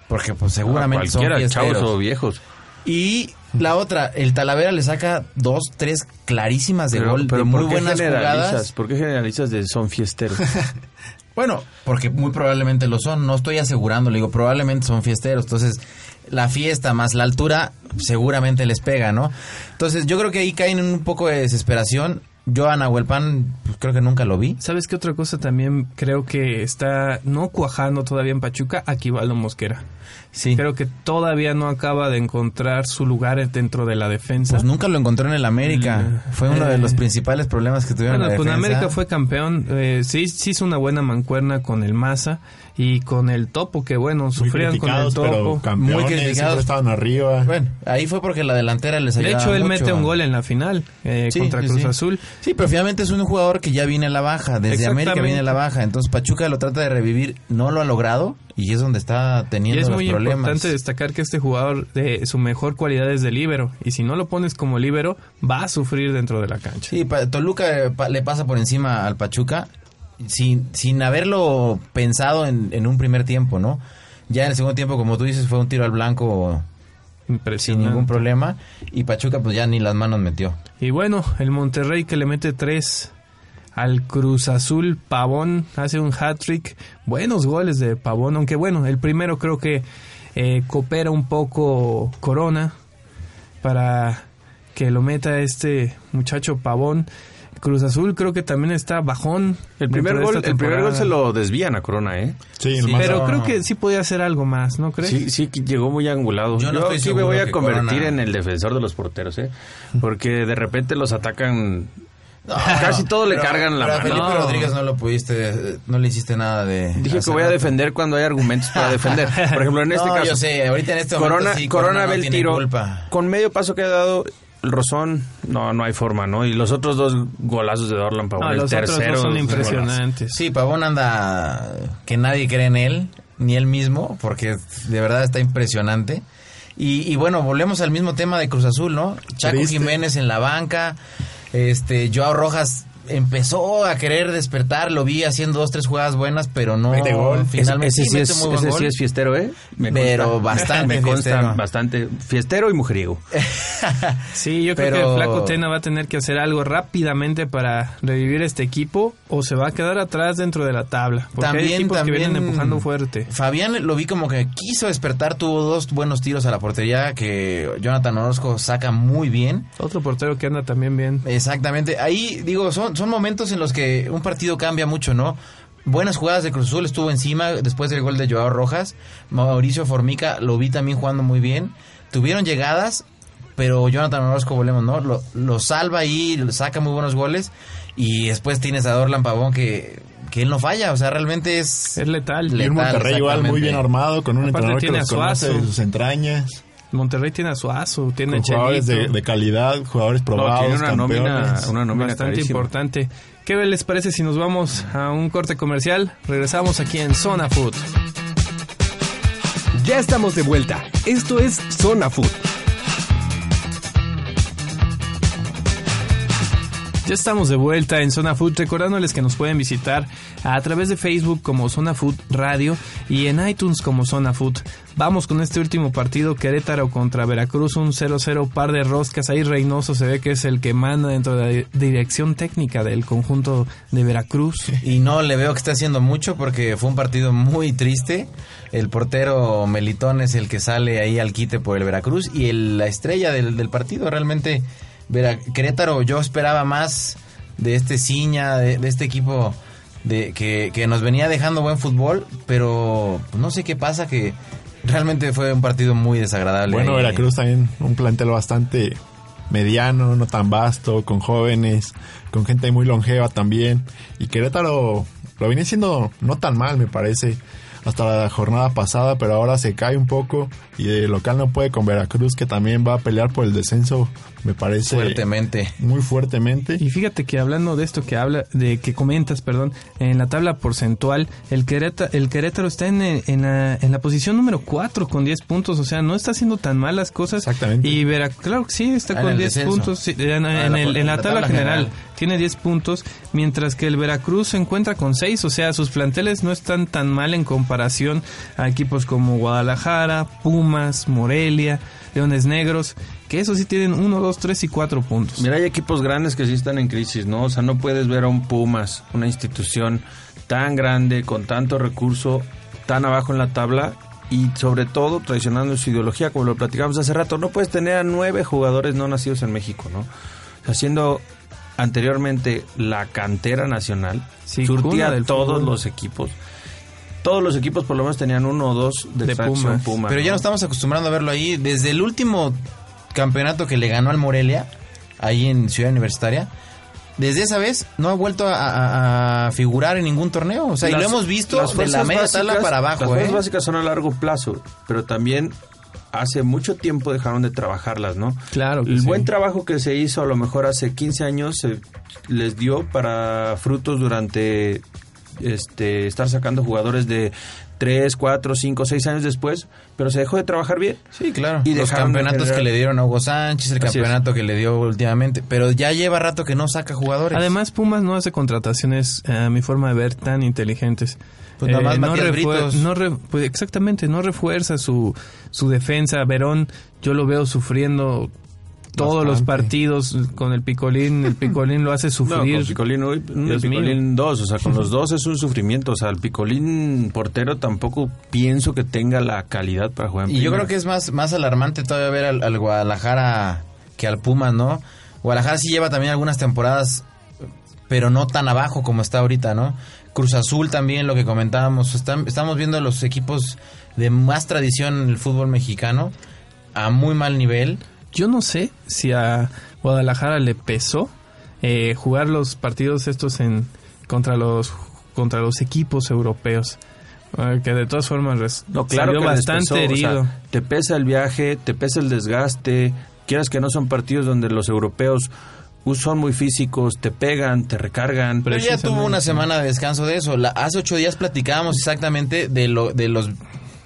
porque pues seguramente son Cualquiera, chavos o viejos. Y la otra, el Talavera le saca dos, tres clarísimas de gol, de muy ¿por qué buenas generalizas? jugadas. ¿Por qué generalizas de son fiesteros? Bueno, porque muy probablemente lo son, no estoy asegurando, le digo, probablemente son fiesteros, entonces la fiesta más la altura seguramente les pega, ¿no? Entonces yo creo que ahí caen en un poco de desesperación. Yo a Nahuel Pan pues, creo que nunca lo vi. ¿Sabes qué otra cosa también creo que está no cuajando todavía en Pachuca? Aquivaldo Mosquera. Sí. Creo que todavía no acaba de encontrar su lugar dentro de la defensa. Pues nunca lo encontró en el América. Mm, Fue uno de eh. los principales problemas que tuvieron Bueno, en la. América fue campeón, eh, sí, sí hizo una buena mancuerna con el Maza y con el Topo, que bueno, Muy sufrían con el criticados, pero Topo. campeones, Muy criticados. estaban arriba. Bueno, ahí fue porque la delantera les De ayudaba hecho, él mucho. mete un gol en la final eh, Sí, contra Cruz sí. Azul. Sí, pero finalmente es un jugador que ya viene a la baja. Desde América viene a la baja. Entonces Pachuca lo trata de revivir. No lo ha logrado. Y es donde está Y teniendo es los muy problemas. importante destacar que este jugador, de su mejor cualidad es de líbero. Y si no lo pones como líbero, va a sufrir dentro de la cancha. Sí, Toluca eh, le pasa por encima al Pachuca sin, sin haberlo pensado en, en un primer tiempo, ¿no? Ya en el segundo tiempo, como tú dices, fue un tiro al blanco sin ningún problema. Y Pachuca pues ya ni las manos metió. Y bueno, el Monterrey que le mete tres al Cruz Azul, Pavón hace un hat-trick, buenos goles de Pavón, aunque bueno, el primero creo que eh, coopera un poco Corona para que lo meta este muchacho Pavón. Cruz Azul creo que también está bajón. El primer, gol, el primer gol se lo desvían a Corona, ¿eh? Sí, el Sí, más- Pero No. creo que sí podía hacer algo más, ¿no crees? Sí, sí, que llegó muy angulado. Yo Yo, no estoy sí me voy a convertir Corona- en el defensor de los porteros, ¿eh? Porque de repente los atacan... Casi todo le Pero- cargan la pero a mano. Felipe No. Rodríguez no lo pudiste, no le hiciste nada de. Dije que voy a defender cuando hay argumentos para defender. Por ejemplo, en este no, caso... yo sé, ahorita en este momento Corona, sí, Corona no ve el tiro. culpa. Con medio paso que ha dado el Rozón, no, no hay forma, ¿no? Y los otros dos golazos de Dorlan Pavón, No, el los otros tercero. dos son impresionantes. Sí, Pavón anda que nadie cree en él, ni él mismo, porque de verdad está impresionante. Y, y bueno, volvemos al mismo tema de Cruz Azul, ¿no? Chaco Triste. Jiménez en la banca, este Joao Rojas empezó a querer despertar, lo vi haciendo dos, tres jugadas buenas, pero no gol. finalmente ese, sí es, muy buen ese gol. sí es fiestero, ¿eh? Pero bastante Me consta fiestero. bastante fiestero y mujeriego. Sí, yo creo Pero- que el Flaco Tena va a tener que hacer algo rápidamente para revivir este equipo o se va a quedar atrás dentro de la tabla. Porque hay También, equipos también que vienen empujando fuerte. Fabián lo vi como que quiso despertar, tuvo dos buenos tiros a la portería que Jonathan Orozco saca muy bien. Otro portero que anda también bien. Exactamente. Ahí, digo, son, son momentos en los que un partido cambia mucho, ¿no? Buenas jugadas de Cruz Azul, estuvo encima después del gol de Joao Rojas. Mauricio Formica lo vi también jugando muy bien. Tuvieron llegadas, pero Jonathan Orozco, volvemos, ¿no? Lo, lo salva ahí, lo saca muy buenos goles. Y después tienes a Dorlan Pavón que, que él no falla, o sea, realmente es... Es letal. Y letal, Monterrey igual muy bien armado, con un Aparte entrenador que tiene los conoce de sus entrañas, Monterrey tiene a Suazo, tiene con a jugadores de, calidad, jugadores probados, tiene una nómina, campeones. una nómina Bastante importante. ¿Qué les parece si nos vamos a un corte comercial? Regresamos aquí en Zona Food. Ya estamos de vuelta. Esto es Zona Food. Ya estamos de vuelta en Zona Food, recordándoles que nos pueden visitar a través de Facebook como Zona Food Radio y en iTunes como Zona Food. Vamos con este último partido, Querétaro contra Veracruz, un 0-0 par de roscas. Ahí Reynoso se ve que es el que manda dentro de la dirección técnica del conjunto de Veracruz. Y no le veo que está haciendo mucho porque fue un partido muy triste. El portero Melitón es el que sale ahí al quite por el Veracruz y el- la estrella del, del partido realmente Vera- Querétaro yo esperaba más de este Ciña, de, de este equipo de que, nos venía dejando buen fútbol, pero no sé qué pasa que realmente fue un partido muy desagradable. Bueno. Veracruz también un plantel bastante mediano, no tan vasto, con jóvenes, con gente muy longeva también. Y Querétaro, lo viene siendo no tan mal, me parece, hasta la jornada pasada, pero ahora se cae un poco y de local no puede con Veracruz, que también va a pelear por el descenso, me parece. Fuertemente. Muy fuertemente. Y fíjate que hablando de esto que habla, de que comentas, perdón, en la tabla porcentual, el Querétaro, el Querétaro está en, en, la, en la posición número 4 con 10 puntos, o sea, no está haciendo tan mal las cosas. Exactamente. Y Veracruz, claro que sí, está Ah, con el 10 descenso. puntos, sí, en, Ah, en la- el- en la, la tabla, tabla general, general. tiene 10 puntos, mientras que el Veracruz se encuentra con 6, o sea, sus planteles no están tan mal en comparación a equipos como Guadalajara, Pumas, Morelia, Leones Negros, que eso sí tienen 1, 2, 3 y 4 puntos. Mira, hay equipos grandes que sí están en crisis, ¿no? O sea, no puedes ver a un Pumas, una institución tan grande, con tanto recurso, tan abajo en la tabla y sobre todo traicionando su ideología, como lo platicamos hace rato. No puedes tener a nueve jugadores no nacidos en México, ¿no? O sea, siendo anteriormente la cantera nacional, Sí, surtía del todos fútbol. los equipos. Todos los equipos por lo menos tenían uno o dos de, Pumas. Puma, Pero ya ¿no? nos estamos acostumbrando a verlo ahí. Desde el último campeonato que le ganó al Morelia, ahí en Ciudad Universitaria, desde esa vez no ha vuelto a, a- a figurar en ningún torneo. O sea, y Las- lo hemos visto las de la media básicas- tabla para Las abajo. fuerzas ¿eh? básicas son a largo plazo, pero también hace mucho tiempo dejaron de trabajarlas, ¿no? Claro que El sí. buen trabajo que se hizo a lo mejor hace 15 años se les dio para frutos durante este estar sacando jugadores de 3, 4, 5, 6 años después, pero se dejó de trabajar bien. Sí, claro. Y los campeonatos que le dieron a Hugo Sánchez, el Así es. campeonato que le dio últimamente. Pero ya lleva rato que no saca jugadores. Además, Pumas no hace contrataciones, eh, a mi forma de ver, tan inteligentes. Pues nada más no, Matías refuer- Britos. no re- pues exactamente, no refuerza su, su defensa. Verón, yo lo veo sufriendo todos los partidos con el Picolín. El Picolín lo hace No, sufrir. con Picolín, uy, el. Picolín 2, o sea, con los dos es un sufrimiento. O sea, el Picolín portero tampoco pienso que tenga la calidad para jugar en Y yo creo que es más, más alarmante todavía ver al, al Guadalajara que al Pumas, ¿no? Guadalajara sí lleva también algunas temporadas, pero no tan abajo como está ahorita, ¿no? Cruz Azul también, lo que comentábamos. Están- estamos viendo los equipos de más tradición en el fútbol mexicano a muy mal nivel. Yo no sé si a Guadalajara le pesó eh, jugar los partidos estos en contra los contra los equipos europeos. Eh, que de todas formas res- No, claro salió que bastante pesó, o sea, herido. te pesa el viaje, te pesa el desgaste. Quieras que no son partidos donde los europeos son muy físicos, te pegan, te recargan. Pero ya tuvo una semana de descanso de eso. La- hace ocho días platicábamos exactamente de, lo, de los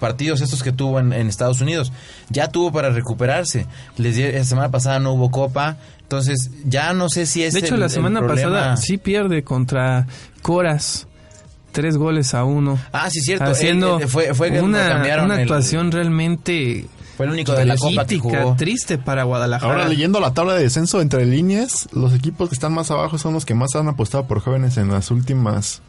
partidos estos que tuvo en, en Estados Unidos. Ya tuvo para recuperarse. Les di- la semana pasada no hubo copa. Entonces, ya no sé si es De hecho, el- la semana pasada sí pierde contra Coras. Tres goles a uno. Ah, sí, cierto. Haciendo Él- él- fue, fue una, cambiaron una el- actuación realmente Fue el único de la copa que raquítica, jugó. triste para Guadalajara. Ahora leyendo la tabla de descenso entre líneas, los equipos que están más abajo son los que más han apostado por jóvenes en las últimas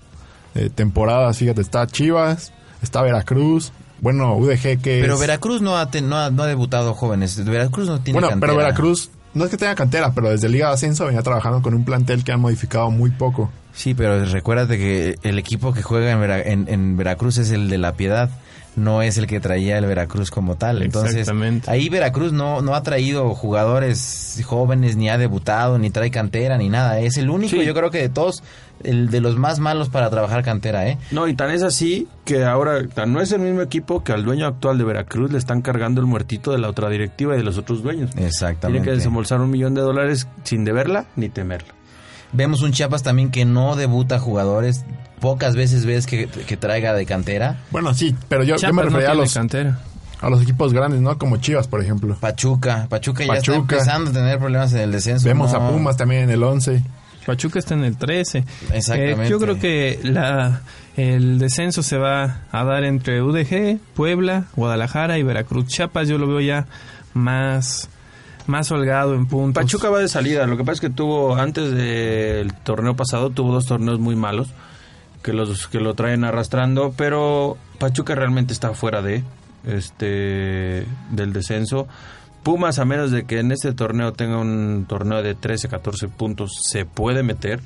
eh, temporadas. Fíjate, está Chivas, está Veracruz, bueno, UDG que Pero es- Veracruz no ha, no, ha, no ha debutado jóvenes. Veracruz no tiene Bueno, cantera. pero Veracruz no es que tenga cantera, pero desde Liga de Ascenso venía trabajando con un plantel que han modificado muy poco. Sí, pero recuérdate que el equipo que juega en, Vera- en- en Veracruz es el de la Piedad, no es el que traía el Veracruz como tal. Entonces, Exactamente. ahí Veracruz no, no ha traído jugadores jóvenes, ni ha debutado, ni trae cantera, ni nada. Es el único, Sí. yo creo que de todos, el de los más malos para trabajar cantera, ¿eh? No, y tan es así que ahora tan no es el mismo equipo que al dueño actual de Veracruz le están cargando el muertito de la otra directiva y de los otros dueños. Tiene Exactamente. que desembolsar un millón de dólares sin deberla ni temerla. Vemos un Chiapas también que no debuta jugadores. Pocas veces ves que, que traiga de cantera. Bueno, sí, pero yo, yo me no refería a los, cantera. a los equipos grandes, ¿no? Como Chivas, por ejemplo. Pachuca. Pachuca ya está empezando a tener problemas en el descenso. Vemos no- a Pumas también en el 11. Pachuca está en el 13. Exactamente. Eh, yo creo que la, el descenso se va a dar entre UDG, Puebla, Guadalajara y Veracruz. Chiapas yo lo veo ya más, más holgado en puntos. Pachuca va de salida. Lo que pasa es que tuvo, antes del torneo pasado, tuvo dos torneos muy malos que los que lo traen arrastrando, pero Pachuca realmente está fuera de este del descenso. Pumas, a menos de que en este torneo tenga un torneo de 13, 14 puntos, se puede meter.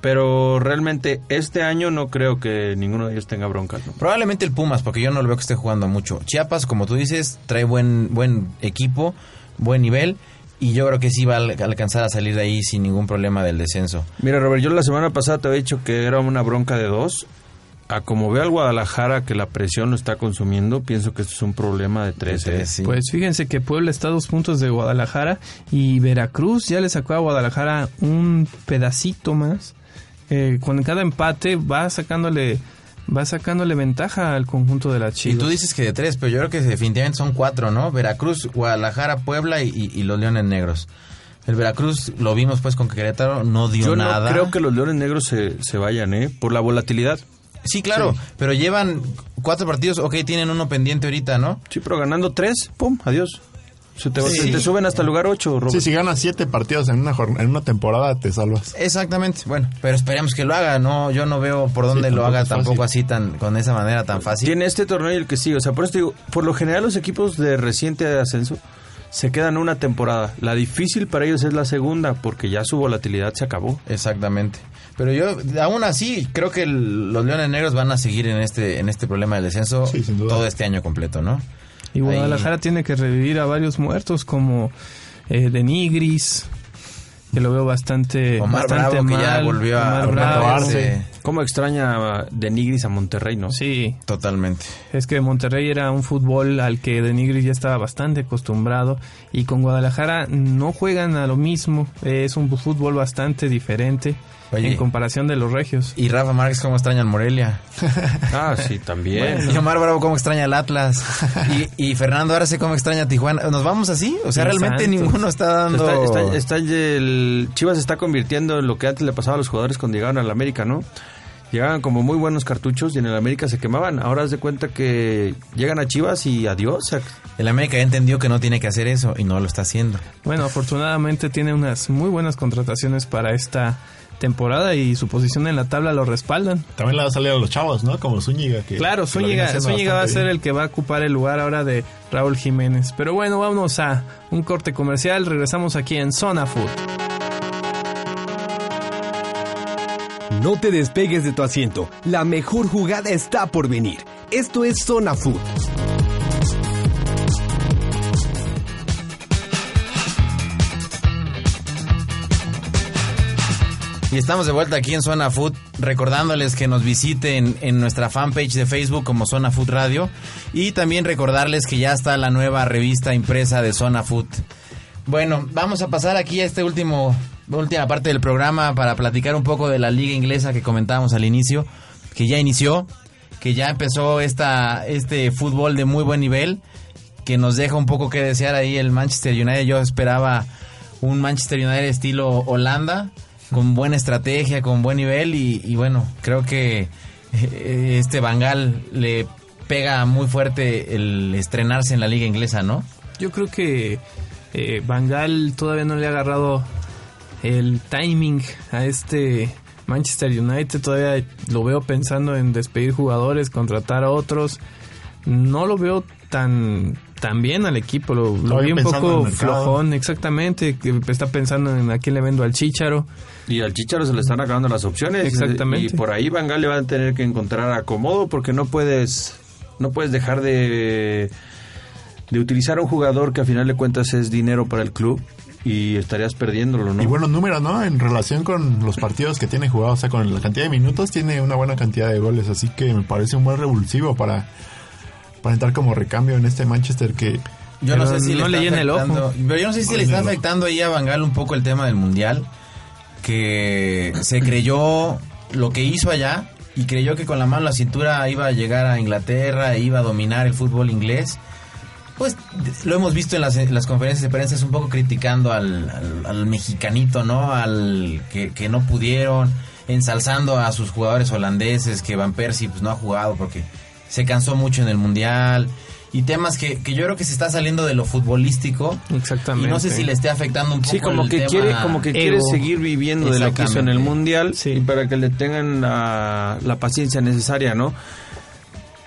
Pero realmente este año no creo que ninguno de ellos tenga broncas. ¿no? Probablemente el Pumas, porque yo no lo veo que esté jugando mucho. Chiapas, como tú dices, trae buen, buen equipo, buen nivel. y yo creo que sí va a al- alcanzar a salir de ahí sin ningún problema del descenso. Mira, Robert, yo la semana pasada te había dicho que era una bronca de dos. A como veo al Guadalajara que la presión lo está consumiendo, pienso que esto es un problema de tres. De ¿eh? tres, sí. Pues fíjense que Puebla está a dos puntos de Guadalajara y Veracruz ya le sacó a Guadalajara un pedacito más. Eh, con cada empate va sacándole va sacándole ventaja al conjunto de la Y Chivas. tú dices que de tres, pero yo creo que definitivamente son cuatro, ¿no? Veracruz, Guadalajara, Puebla y, y- y los Leones Negros. El Veracruz lo vimos pues con Querétaro, no dio Yo nada. no creo que los Leones Negros se, se vayan, ¿eh? Por la volatilidad. Sí, claro, pero llevan cuatro partidos, ok, tienen uno pendiente ahorita, ¿no? Sí, pero ganando tres, pum, adiós. Se te, Sí. te suben hasta el lugar ocho, Robert. Sí, si ganas siete partidos en una, en una temporada, te salvas. Exactamente, bueno, pero esperemos que lo haga, no, yo no veo por dónde Sí, lo haga tampoco así tan, con esa manera tan fácil. Tiene este torneo y el que sigue. O sea, por eso te digo, por lo general los equipos de reciente ascenso se quedan una temporada. La difícil para ellos es la segunda, porque ya su volatilidad se acabó. Exactamente. Pero yo, aún así, creo que el- los Leones Negros van a seguir en este, en este problema del descenso Sí, todo este año completo, ¿no? Y Guadalajara tiene que revivir a varios muertos como eh, Denigris, que lo veo bastante, Omar bastante Bravo, que mal. ya volvió a Omar Bravo, renovarse. ¿Cómo extraña de Nigris a Monterrey, no? Sí, Totalmente. es que Monterrey era un fútbol al que Denigris ya estaba bastante acostumbrado y con Guadalajara no juegan a lo mismo, es un fútbol bastante diferente Oye. en comparación de los regios. Y Rafa Márquez, ¿cómo extraña al Morelia? Ah, sí, también. Y Omar Bravo, ¿cómo extraña al Atlas? Y, y Fernando Arce, ¿cómo extraña a Tijuana? ¿Nos vamos así? O sea, realmente ninguno está dando... Está, está- está el Chivas se está convirtiendo en lo que antes le pasaba a los jugadores cuando llegaban al América, ¿no? Llegaban como muy buenos cartuchos y en el América se quemaban. Ahora haz de cuenta que llegan a Chivas y adiós. El América ya entendió que no tiene que hacer eso y no lo está haciendo. Bueno, afortunadamente tiene unas muy buenas contrataciones para esta temporada y su posición en la tabla lo respaldan. También le va a salir a los chavos, ¿no? Como Zúñiga. Que, Claro, que Zúñiga, va a ser bien. el que va a ocupar el lugar ahora de Raúl Jiménez. Pero bueno, vámonos a un corte comercial. Regresamos aquí en Zona Food. No te despegues de tu asiento. La mejor jugada está por venir. Esto es Zona Food. Estamos de vuelta aquí en Zona Food, recordándoles que nos visiten en nuestra fanpage de Facebook como Zona Food Radio y también recordarles que ya está la nueva revista impresa de Zona Food. Bueno, vamos a pasar aquí a este último última parte del programa para platicar un poco de la liga inglesa que comentábamos al inicio, que ya inició, que ya empezó esta este fútbol de muy buen nivel, que nos deja un poco que desear ahí el Manchester United. Yo esperaba un Manchester United estilo Holanda, con buena estrategia, con buen nivel y, bueno, creo que eh, este Bangal le pega muy fuerte el estrenarse en la liga inglesa, ¿no? Yo creo que eh, Van Gaal todavía no le ha agarrado el timing a este Manchester United. Todavía lo veo pensando en despedir jugadores, contratar a otros. No lo veo tan tan bien al equipo. Lo, lo vi un poco flojón, exactamente. Que está pensando en a quién le vendo al Chicharo. Y al Chicharo se le están acabando las opciones. Exactamente. Y por ahí Van Gaal le van a tener que encontrar acomodo porque no puedes no puedes dejar de de utilizar a un jugador que a final de cuentas es dinero para el club y estarías perdiéndolo, ¿no? Y buenos números, ¿no? En relación con los partidos que tiene jugado, o sea, con la cantidad de minutos, tiene una buena cantidad de goles. Así que me parece un buen revulsivo para, para entrar como recambio en este Manchester que Yo no sé si no le le el afectando, ojo. pero yo no sé si No le está afectando ahí a Bangal un poco el tema del mundial, que se creyó lo que hizo allá y creyó que con la mano en la cintura iba a llegar a Inglaterra e iba a dominar el fútbol inglés. Pues lo hemos visto en las, en las conferencias de prensa, es un poco criticando al, al- al mexicanito, ¿no? Al que, que no pudieron, ensalzando a sus jugadores holandeses, que Van Persie pues, no ha jugado porque se cansó mucho en el mundial. Y temas que, que yo creo que se está saliendo de lo futbolístico. Exactamente. Y no sé si le esté afectando un poco Sí, como el que tema quiere, como que quiere seguir viviendo de lo que hizo en el mundial Sí. y para que le tengan la, la paciencia necesaria, ¿no?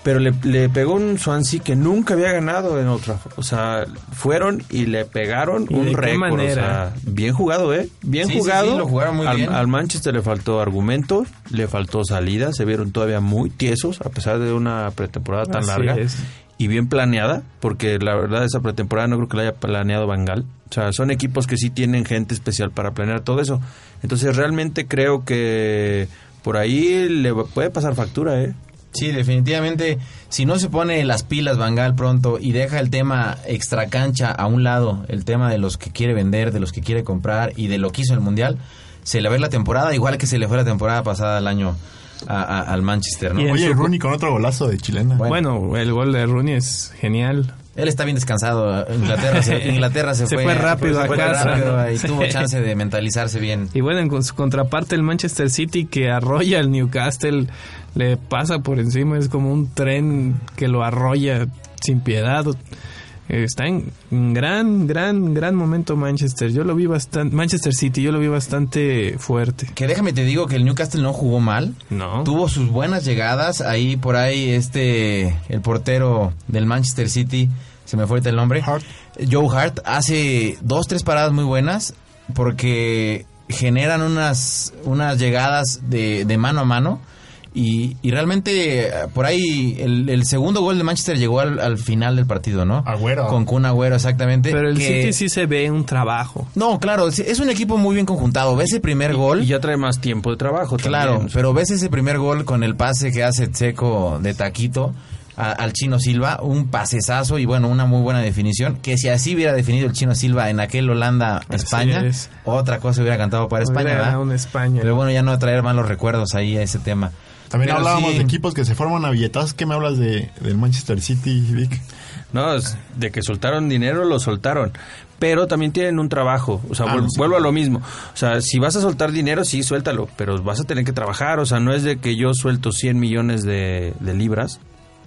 Pero le, le pegó un Swansea que nunca había ganado en otra. O sea, fueron y le pegaron ¿Y de un qué récord. o manera? sea, bien jugado, ¿eh? Bien Sí, sí, jugado. sí, lo jugaron muy al, bien. al Manchester le faltó argumento, le faltó salida, se vieron todavía muy tiesos a pesar de una pretemporada tan Así larga. es. Y bien planeada, porque la verdad esa pretemporada no creo que la haya planeado Bangal. O sea, son equipos que sí tienen gente especial para planear todo eso. Entonces realmente creo que por ahí le puede pasar factura, ¿eh? Sí, definitivamente, si no se pone las pilas Bangal pronto y deja el tema extracancha a un lado, el tema de los que quiere vender, de los que quiere comprar y de lo que hizo el Mundial, se le va a ir la temporada, igual que se le fue la temporada pasada al año a- a- al Manchester, ¿no? Y en Oye, su- Rooney con otro golazo de chilena. Bueno. Bueno, el gol de Rooney es genial. Él está bien descansado, Inglaterra se, Inglaterra se, Se fue, fue rápido se a fue casa. rápido y tuvo chance de mentalizarse bien. Y bueno, en su contraparte el Manchester City que arrolla al Newcastle, le pasa por encima, es como un tren que lo arrolla sin piedad. Está en un gran, gran, gran momento Manchester. Yo lo vi bastante, Manchester City, yo lo vi bastante fuerte. Que déjame te digo que el Newcastle no jugó mal. No. Tuvo sus buenas llegadas. Ahí por ahí este el portero del Manchester City, se me fue el nombre. Hart. Joe Hart hace dos, tres paradas muy buenas porque generan unas, unas llegadas de, de mano a mano. Y, y realmente eh, por ahí el, el segundo gol de Manchester llegó al, al final del partido, ¿no? Agüero. Con Kun Agüero, exactamente. Pero el que- City sí se ve un trabajo. No, claro, es un equipo muy bien conjuntado. ¿Ves el primer gol? Y ya trae más tiempo de trabajo Claro, también. pero ves ese primer gol con el pase que hace Seco de taquito a- al Chino Silva, un pasesazo y bueno, una muy buena definición, que si así hubiera definido el Chino Silva en aquel Holanda-España, es. otra cosa hubiera cantado para España, Hubiera ¿verdad? ganado un España. Pero bueno, ya no traer malos recuerdos ahí a ese tema. También Pero hablábamos sí. de equipos que se forman a billetazos. ¿Qué me hablas de, del Manchester City, Vic? No, es de que soltaron dinero, lo soltaron. Pero también tienen un trabajo. O sea, Ah, sí. vuelvo a lo mismo. O sea, si vas a soltar dinero, sí, suéltalo. Pero vas a tener que trabajar. O sea, no es de que yo suelto 100 millones de, de libras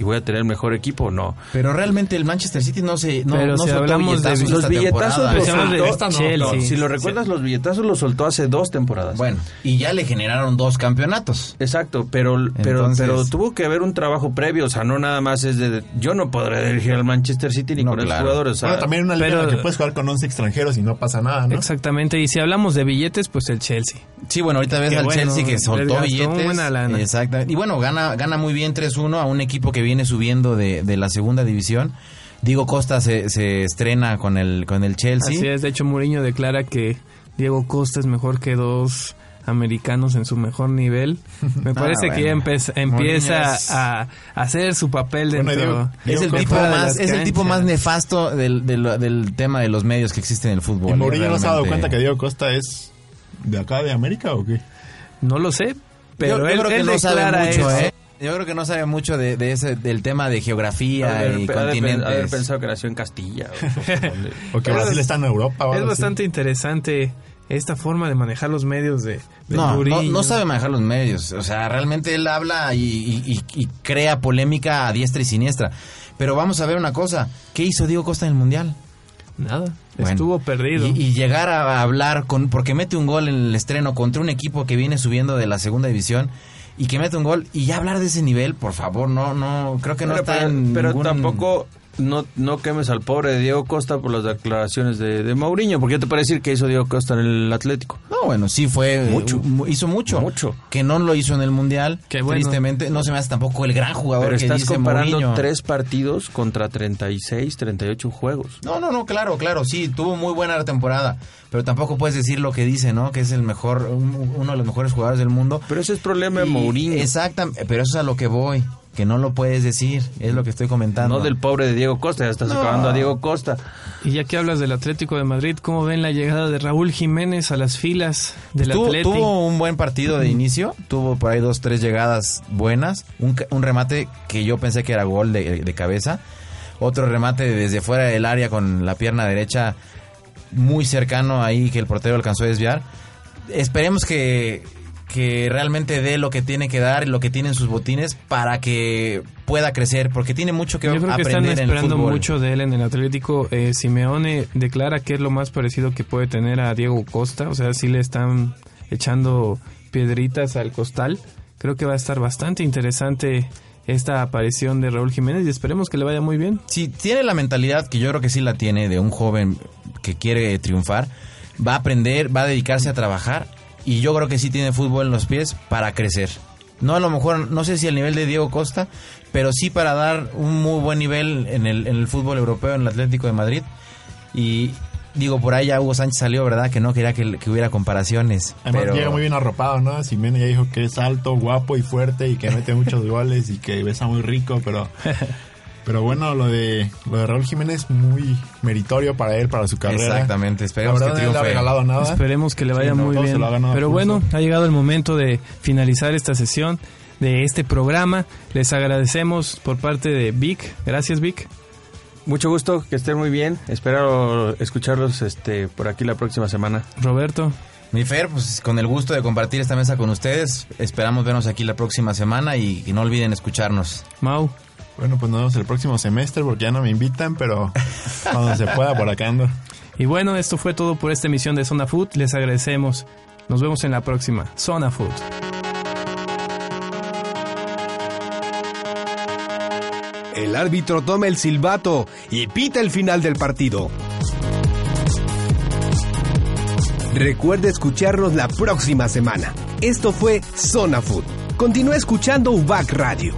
y voy a tener el mejor equipo. No. Pero realmente el Manchester City no se no, Pero no si soltó de Los billetazos temporada. los de soltó. esta no, no, si lo recuerdas, los billetazos los soltó hace dos temporadas. Bueno, y ya le generaron dos campeonatos. Exacto, pero, pero, Entonces- pero tuvo que haber un trabajo previo, o sea, no nada más es de, yo no podré dirigir al Manchester City ni No, con esos claro. jugadores, o sea, bueno, también una liga en la pero- que puedes jugar con 11 extranjeros y no pasa nada, ¿no? Exactamente. Y si hablamos de billetes, pues el Chelsea. Sí, bueno, ahorita ves Qué al bueno, Chelsea que soltó billetes. buena lana. Exactamente. Y bueno, gana, gana muy bien 3-1 a un equipo que viene subiendo de, de la segunda división. Diego Costa se, se estrena con el, con el Chelsea. Así es. De hecho, Mourinho declara que Diego Costa es mejor que dos americanos en su mejor nivel. Me parece que ya Ah, bueno. empe- empieza es- a, hacer su papel Bueno, dentro. Diego- Es el, tipo más, es el tipo más nefasto del, del, del tema de los medios que existen en el fútbol. ¿Y. Mourinho no se ha dado cuenta que Diego Costa es de acá, de América o qué? No lo sé, pero yo, yo él, creo que él no sabe mucho, eso. ¿eh? Yo creo que no sabe mucho de, de ese, del tema de geografía haber- y haber- haber continentes. pensado que nació en Castilla. o- que Brasil es- está en Europa. Es bastante interesante esta forma de manejar los medios de, de No, no, sabe manejar los medios. O sea, realmente él habla y, y- y- y crea polémica a diestra y siniestra. Pero vamos a ver una cosa. ¿Qué hizo Diego Costa en el Mundial? Nada, Bueno, estuvo perdido. Y, y llegar a hablar con... Porque mete un gol en el estreno contra un equipo que viene subiendo de la segunda división y que mete un gol y ya hablar de ese nivel, por favor, no, no, creo que no pero, está pero- en pero ningún- tampoco no, no quemes al pobre Diego Costa por las declaraciones de, de Mourinho, porque yo te puedo decir que hizo Diego Costa en el Atlético. No, bueno, sí fue... Mucho. mu- hizo mucho. Mucho. Que no lo hizo en el Mundial. Qué bueno. Tristemente, no se me hace tampoco el gran jugador Pero que estás dice comparando Mourinho. tres partidos contra 36, 38 juegos. No, no, no, claro, claro, sí, tuvo muy buena temporada, pero tampoco puedes decir lo que dice, ¿no? Que es el mejor, un- uno de los mejores jugadores del mundo. Pero ese es problema de Mourinho. Exactamente, pero eso es a lo que voy, que no lo puedes decir, es lo que estoy comentando. No del pobre de Diego Costa, ya estás No. acabando a Diego Costa. Y ya que hablas del Atlético de Madrid, ¿cómo ven la llegada de Raúl Jiménez a las filas del Tuvo, Atlético? tuvo un buen partido de inicio, tuvo por ahí dos, tres llegadas buenas, un, un remate que yo pensé que era gol de, de cabeza, otro remate desde fuera del área con la pierna derecha muy cercano ahí que el portero alcanzó a desviar. Esperemos que, que realmente dé lo que tiene que dar y lo que tiene en sus botines para que pueda crecer, porque tiene mucho que Yo creo que están aprender en el esperando mucho de él en el Atlético. Eh, Simeone declara que es lo más parecido que puede tener a Diego Costa. O sea, sí le están echando piedritas al costal. Creo que va a estar bastante interesante esta aparición de Raúl Jiménez y esperemos que le vaya muy bien. Si tiene la mentalidad, que yo creo que sí la tiene, de un joven que quiere triunfar, va a aprender, va a dedicarse a trabajar y yo creo que sí tiene fútbol en los pies para crecer. No a lo mejor, no sé si al nivel de Diego Costa, pero sí para dar un muy buen nivel en el, en el fútbol europeo, en el Atlético de Madrid. Y digo, por ahí ya Hugo Sánchez salió, ¿verdad? Que no quería que, que hubiera comparaciones. Además pero... llega muy bien arropado, ¿no? Simeone ya dijo que es alto, guapo y fuerte y que mete muchos goles y que besa muy rico, pero... Pero bueno, lo de lo de Raúl Jiménez muy meritorio para él, para su carrera. Exactamente, esperemos La verdad, que no le ha regalado nada. Esperemos que le vaya Sí, muy bien. Pero bueno, ha llegado el momento de finalizar esta sesión de este programa. Les agradecemos por parte de Vic. Gracias, Vic. Mucho gusto, que estén muy bien. Espero escucharlos este, por aquí la próxima semana. Roberto. Mi Fer, pues con el gusto de compartir esta mesa con ustedes. Esperamos vernos aquí la próxima semana y, y no olviden escucharnos. Mau. Bueno, pues nos vemos el próximo semestre porque ya no me invitan, pero cuando se pueda por acá ando. Y bueno, esto fue todo por esta emisión de Zona Food. Les agradecemos. Nos vemos en la próxima. Zona Food. El árbitro toma el silbato y pita el final del partido. Recuerde escucharnos la próxima semana. Esto fue Zona Food. Continúa escuchando UBAC Radio.